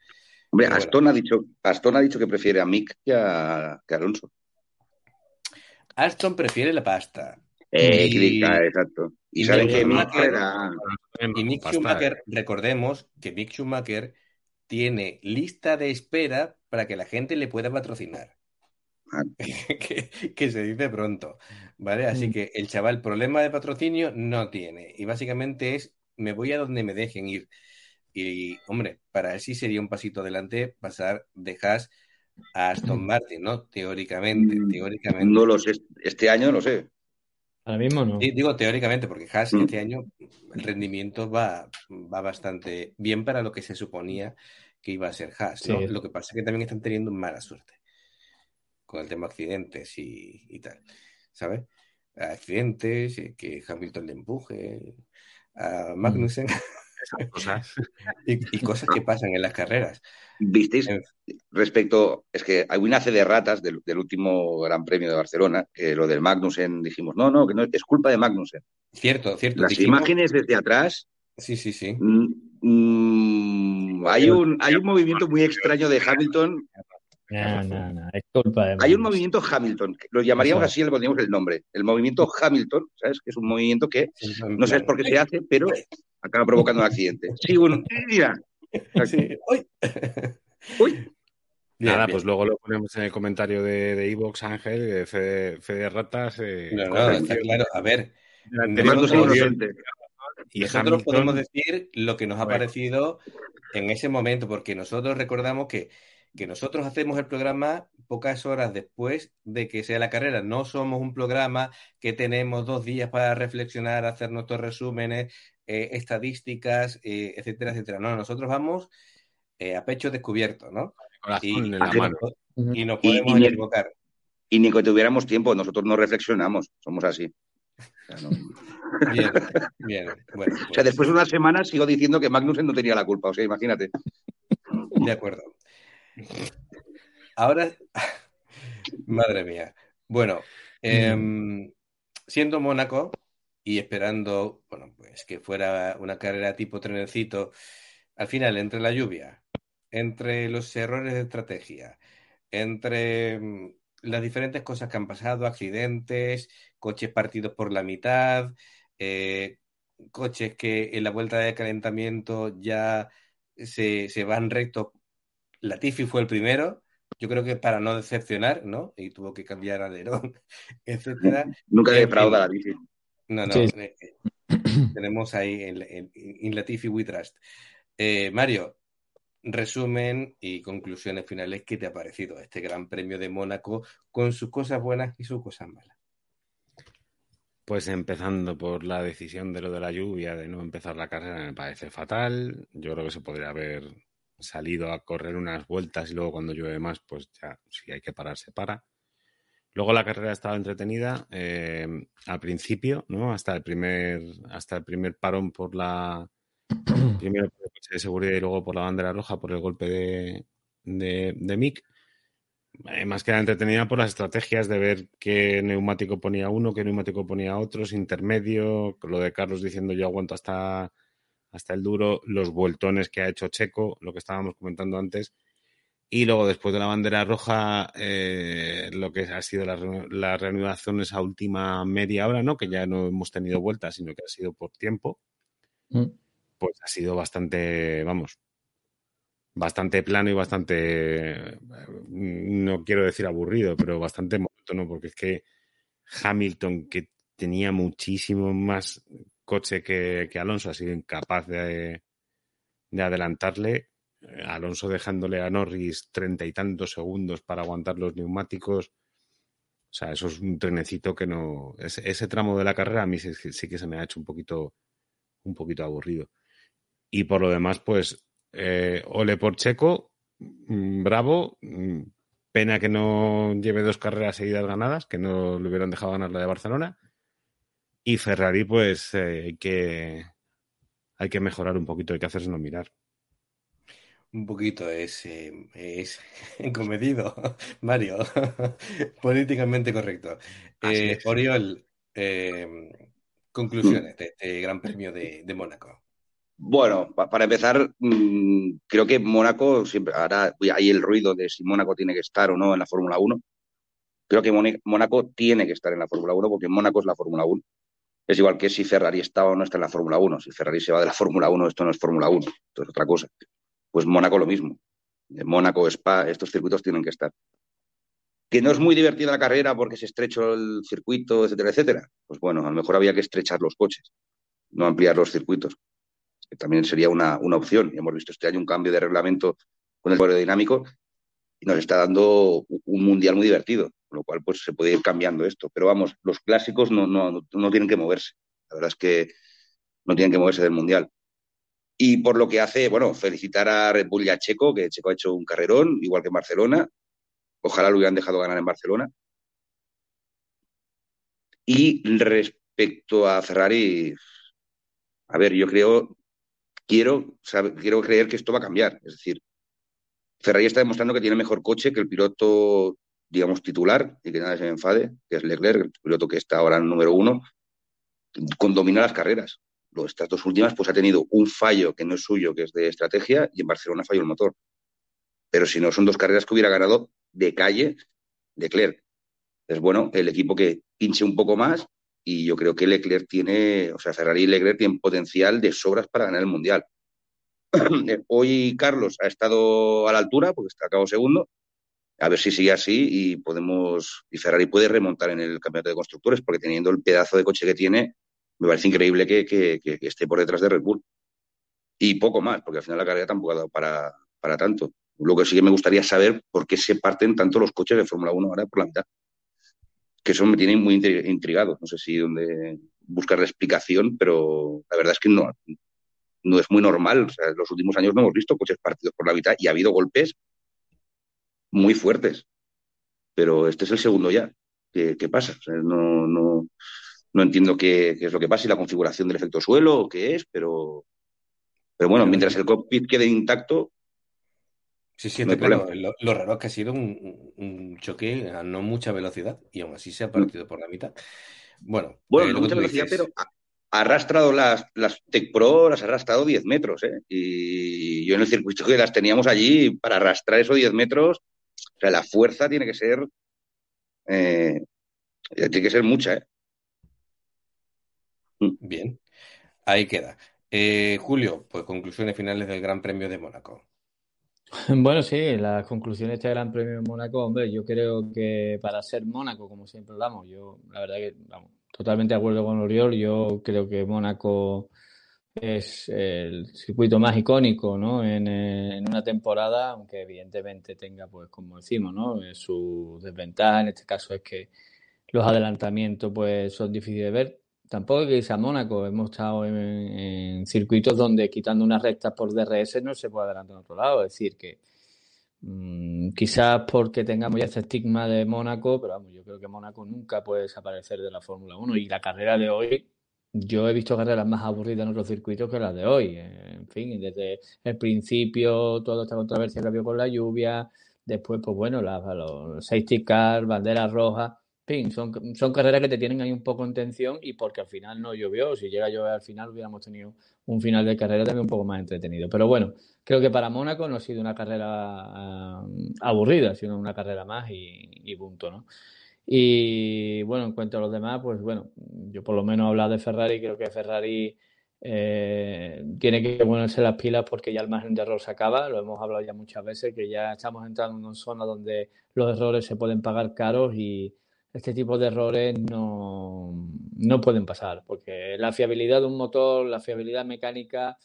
Hombre, Pero bueno. Aston ha dicho, Aston ha dicho que prefiere a Mick que a, que a Alonso. Aston prefiere la pasta. Eh, Y- crítica, exacto. Y, y saben que Mick Schumacher- era. Y Mick Pasta, Schumacher, recordemos que Mick Schumacher tiene lista de espera para que la gente le pueda patrocinar. Ah. que, que se dice pronto, ¿vale? Así Mm. que el chaval problema de patrocinio no tiene. Y básicamente es, me voy a donde me dejen ir. Y, hombre, para él sí sería un pasito adelante pasar de Haas a Aston Martin, ¿no? Teóricamente, Mm, teóricamente. No lo sé. Este año no sé. ahora mismo no. Sí, digo teóricamente, porque Haas Mm. este año el rendimiento va, va bastante bien para lo que se suponía que iba a ser Haas. ¿no? Sí. Lo que pasa es que también están teniendo mala suerte con el tema accidentes y, y tal, ¿sabes? Accidentes, eh, que Hamilton le empuje a Magnussen esas cosas. y, y cosas que pasan en las carreras. ¿Visteis? En- Respecto, es que hay una fe de ratas del, del último Gran Premio de Barcelona, que lo del Magnussen dijimos, no, no, que no es culpa de Magnussen. Cierto, cierto. Las dijimos- imágenes desde atrás, Sí, sí, sí. mm, mm, hay, un, hay un movimiento muy extraño de Hamilton. No, no, no, es culpa de Hay un movimiento Hamilton, que lo llamaríamos así, le pondríamos el nombre. El movimiento Hamilton, ¿sabes? Que es un movimiento que no sabes por qué se hace, pero acaba provocando un accidente. Sí, un. Mira. sí, ¡uy! Uy, Bien, Nada, bien. pues luego lo ponemos en el comentario de, de Evox, Ángel, de Fede, Fede Ratas. eh, No, no, corrección. está claro. A ver, Nosotros- y nosotros Hamilton, podemos decir lo que nos ha Bueno. parecido en ese momento, porque nosotros recordamos que, que nosotros hacemos el programa pocas horas después de que sea la carrera. No somos un programa que tenemos dos días para reflexionar, hacer nuestros resúmenes, eh, estadísticas, eh, etcétera, etcétera. No, nosotros vamos eh, a pecho descubierto, ¿no? Y, en la mano. y, nos podemos equivocar. Y ni que tuviéramos tiempo, nosotros no reflexionamos, somos así. Bien, bien. Bueno, O sea, después de una semana sigo diciendo que Magnussen no tenía la culpa, o sea, imagínate. De acuerdo. Ahora, madre mía. Bueno, em, siendo Mónaco y esperando, bueno, pues que fuera una carrera tipo trenecito, al final, entre la lluvia, entre los errores de estrategia, entre mm, las diferentes cosas que han pasado, accidentes, coches partidos por la mitad, eh, coches que en la vuelta de calentamiento ya se, se van rectos. Latifi fue el primero, yo creo que para no decepcionar, ¿no? Y tuvo que cambiar alerón, etcétera. Nunca defrauda la Latifi. No, no. Sí. eh, eh, tenemos ahí en, en, en Latifi We Trust. Eh, Mario, resumen y conclusiones finales. ¿Qué te ha parecido este Gran Premio de Mónaco con sus cosas buenas y sus cosas malas? Pues empezando por la decisión de lo de la lluvia, de no empezar la carrera, me parece fatal. Yo creo que se podría haber salido a correr unas vueltas y luego cuando llueve más, pues ya si hay que parar, se para. Luego la carrera estaba entretenida eh, al principio, ¿no? Hasta el primer, hasta el primer parón por la primero por el coche de seguridad y luego por la bandera roja por el golpe de, de, de Mick. Eh, más que entretenida por las estrategias de ver qué neumático ponía uno, qué neumático ponía otros, intermedio, lo de Carlos diciendo yo aguanto hasta, hasta el duro, los vueltones que ha hecho Checo, lo que estábamos comentando antes. Y luego, después de la bandera roja, eh, lo que ha sido la, re- la reanudación esa última media hora, ¿no? Que ya no hemos tenido vueltas, sino que ha sido por tiempo. Mm. Pues ha sido bastante, vamos, bastante plano y bastante, no quiero decir aburrido, pero bastante monótono, porque es que Hamilton, que tenía muchísimo más coche que, Alonso, ha sido incapaz de, de adelantarle. Eh, Alonso dejándole a Norris treinta y tantos segundos para aguantar los neumáticos. O sea, eso es un trenecito que no. Ese, ese tramo de la carrera a mí sí, sí que se me ha hecho un poquito, un poquito aburrido. Y por lo demás, pues, eh, ole por Checo, mm, bravo. mm, Pena que no lleve dos carreras seguidas ganadas, que no le hubieran dejado ganar la de Barcelona. Y Ferrari, pues, eh, hay que hay que mejorar un poquito, hay que hacerse no mirar. Un poquito es, eh, es comedido, Mario, políticamente correcto. Eh. Oriol, eh, conclusiones de este Gran Premio de, de Mónaco. Bueno, pa- para empezar, mm, creo que Mónaco siempre ahora hay el ruido de si Mónaco tiene que estar o no en la Fórmula 1. Creo que Mónaco tiene que estar en la Fórmula 1 porque Mónaco es la Fórmula 1. Es igual que si Ferrari está o no está en la Fórmula 1. Si Ferrari se va de la Fórmula 1, esto no es Fórmula 1, esto es otra cosa. Pues Mónaco lo mismo. En Mónaco, Spa, estos circuitos tienen que estar. Que no es muy divertida la carrera porque es estrecho el circuito, etcétera, etcétera. Pues bueno, a lo mejor había que estrechar los coches, no ampliar los circuitos que también sería una, una opción. Y hemos visto este año un cambio de reglamento con el aerodinámico y nos está dando un mundial muy divertido, con lo cual pues se puede ir cambiando esto. Pero vamos, los clásicos no, no, no tienen que moverse. La verdad es que no tienen que moverse del mundial. Y por lo que hace, bueno, felicitar a Red Bull Checo, que Checo ha hecho un carrerón, igual que en Barcelona. Ojalá lo hubieran dejado ganar en Barcelona. Y respecto a Ferrari, a ver, yo creo, quiero, quiero creer que esto va a cambiar. Es decir, Ferrari está demostrando que tiene mejor coche que el piloto, digamos, titular, y que nadie se me enfade, que es Leclerc, el piloto que está ahora en número uno, con domina las carreras. Estas dos últimas, pues ha tenido un fallo que no es suyo, que es de estrategia, y en Barcelona falló el motor. Pero si no, son dos carreras que hubiera ganado de calle Leclerc. Es bueno el equipo que pinche un poco más y yo creo que Leclerc tiene, o sea, Ferrari y Leclerc tienen potencial de sobras para ganar el Mundial. Hoy Carlos ha estado a la altura porque está acabado segundo. A ver si sigue así y podemos y Ferrari puede remontar en el campeonato de constructores porque teniendo el pedazo de coche que tiene, me parece increíble que, que- esté por detrás de Red Bull. Y poco más, porque al final la carrera tampoco ha dado para, para tanto. Lo que sí que me gustaría saber por qué se parten tanto los coches de Fórmula 1 ahora por la mitad. Que eso me tiene muy intrigado. No sé si donde buscar la explicación, pero la verdad es que no, no es muy normal. En los últimos años no hemos visto coches partidos por la mitad y ha habido golpes muy fuertes. Pero este es el segundo ya. ¿Qué, qué pasa? O sea, no, no, no entiendo qué, qué, es lo que pasa, si la configuración del efecto suelo o qué es, pero, pero bueno, mientras el cockpit quede intacto. Sí, sí, no claro. Lo, lo, raro es que ha sido un, un, choque a no mucha velocidad y aún así se ha partido por la mitad. Bueno, bueno eh, no mucha velocidad, dices... pero ha arrastrado las, las Tech Pro, las ha arrastrado 10 metros, ¿eh? Y yo en el circuito que las teníamos allí, para arrastrar esos 10 metros, o sea, la fuerza tiene que ser, eh, tiene que ser mucha, ¿eh? Bien, ahí queda. Eh, Julio, pues conclusiones finales del Gran Premio de Mónaco. Bueno, sí, las conclusiones de este Gran Premio de Mónaco, hombre, yo creo que para ser Mónaco, como siempre hablamos, yo la verdad que, vamos, totalmente de acuerdo con Oriol, yo creo que Mónaco es el circuito más icónico, ¿no? En, en, una temporada, aunque evidentemente tenga, pues, como decimos, ¿no? Su desventaja en este caso es que los adelantamientos, pues, son difíciles de ver tampoco que irse a Mónaco. Hemos estado en, circuitos donde quitando unas rectas por DRS no se puede adelantar en otro lado. Es decir, que mmm, quizás porque tengamos ya este estigma de Mónaco, pero vamos, yo creo que Mónaco nunca puede desaparecer de la Fórmula 1. Y la carrera de hoy, yo he visto carreras más aburridas en otros circuitos que las de hoy. En fin, desde el principio, toda esta controversia que había con la lluvia. Después, pues bueno, la, los safety car, banderas rojas fin, son, son carreras que te tienen ahí un poco en tensión y porque al final no llovió. Si llega a llover al final, hubiéramos tenido un final de carrera también un poco más entretenido. Pero bueno, creo que para Mónaco no ha sido una carrera uh, aburrida, sino una carrera más y, y, punto, ¿no? Y bueno, en cuanto a los demás, pues bueno, yo por lo menos hablar de Ferrari, creo que Ferrari eh, tiene que ponerse las pilas porque ya el margen de error se acaba, lo hemos hablado ya muchas veces, que ya estamos entrando en una zona donde los errores se pueden pagar caros y este tipo de errores no, no pueden pasar, porque la fiabilidad de un motor, la fiabilidad mecánica,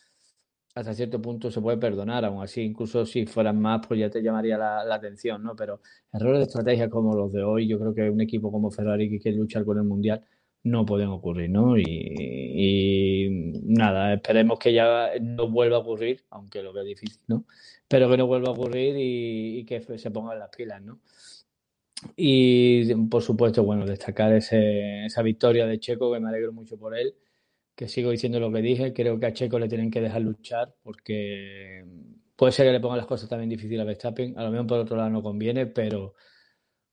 hasta cierto punto se puede perdonar, aún así, incluso si fueran más, pues ya te llamaría la, atención, ¿no? Pero errores de estrategia como los de hoy, yo creo que un equipo como Ferrari que quiere luchar con el Mundial no pueden ocurrir, ¿no? Y, nada, esperemos que ya no vuelva a ocurrir, aunque lo veo difícil, ¿no? Pero que no vuelva a ocurrir y, y que se pongan las pilas, ¿no? Y por supuesto, bueno, destacar ese, esa victoria de Checo, que me alegro mucho por él, que sigo diciendo lo que dije, creo que a Checo le tienen que dejar luchar porque puede ser que le pongan las cosas también difíciles a Verstappen, a lo mejor por otro lado no conviene, pero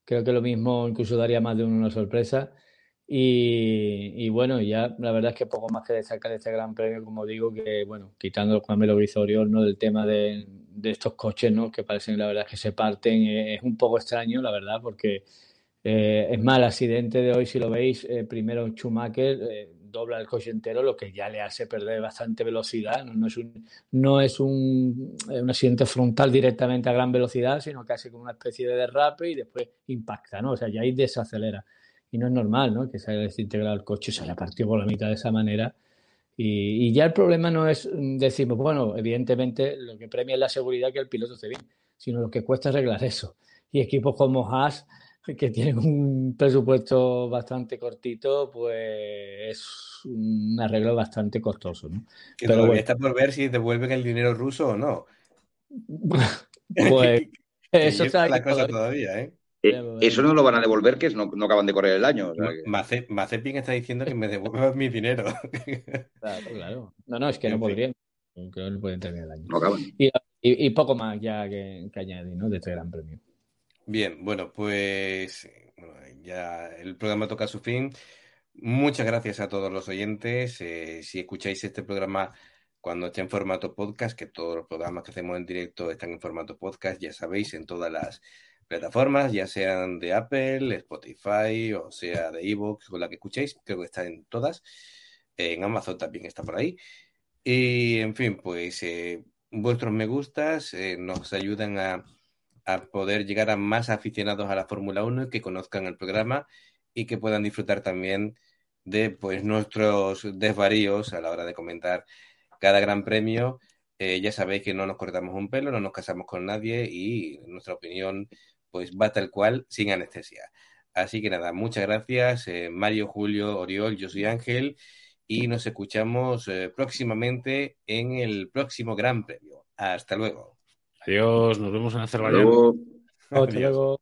creo que lo mismo incluso daría más de una sorpresa. Y, y, bueno, ya la verdad es que poco más que destacar de este gran premio, como digo, que bueno, quitando cuando me lo Oriol, ¿no? Del tema de, de, estos coches, ¿no? Que parecen la verdad que se parten, eh, es un poco extraño, la verdad, porque eh, es más, el accidente de hoy, si lo veis, eh, primero Schumacher eh, dobla el coche entero, lo que ya le hace perder bastante velocidad, no, es, un, no es un, un, accidente frontal directamente a gran velocidad, sino hace como una especie de derrape y después impacta, ¿no? O sea, ya ahí desacelera y no es normal, ¿no? Que se haya desintegrado el coche, se haya partido por la mitad de esa manera. Y, ya el problema no es, decimos, bueno, evidentemente lo que premia es la seguridad que el piloto esté bien, sino lo que cuesta arreglar eso. Y equipos como Haas, que tienen un presupuesto bastante cortito, pues es un arreglo bastante costoso, ¿no? Que Pero bueno. está por ver si devuelven el dinero ruso o no. pues eso está la cosa todavía, ¿eh? Eh, eso no lo van a devolver, que es no, no acaban de correr el año. O sea que... Mace, Mazepin está diciendo que me devuelvan mi dinero. Claro, claro. No, no, es que no podrían. Que no pueden tener el año. No acaban. Y, y, y, poco más ya que, que añadir, ¿no? De este gran premio. Bien, bueno, pues bueno, ya el programa toca su fin. Muchas gracias a todos los oyentes. Eh, si escucháis este programa cuando esté en formato podcast, que todos los programas que hacemos en directo están en formato podcast, ya sabéis, en todas las plataformas, ya sean de Apple, Spotify o sea de Evox o la que escuchéis, creo que está en todas. En Amazon también está por ahí. Y en fin, pues eh, vuestros me gustas eh, nos ayudan a, a, poder llegar a más aficionados a la Fórmula 1 y que conozcan el programa y que puedan disfrutar también de pues nuestros desvaríos a la hora de comentar cada gran premio Eh, ya sabéis que no nos cortamos un pelo, no nos casamos con nadie y nuestra opinión pues va tal cual, sin anestesia. Así que nada, muchas gracias, eh, Mario, Julio, Oriol, yo soy Ángel y nos escuchamos eh, próximamente en el próximo Gran Premio. Hasta luego. Adiós, nos vemos en Azerbaiyán. Hasta luego.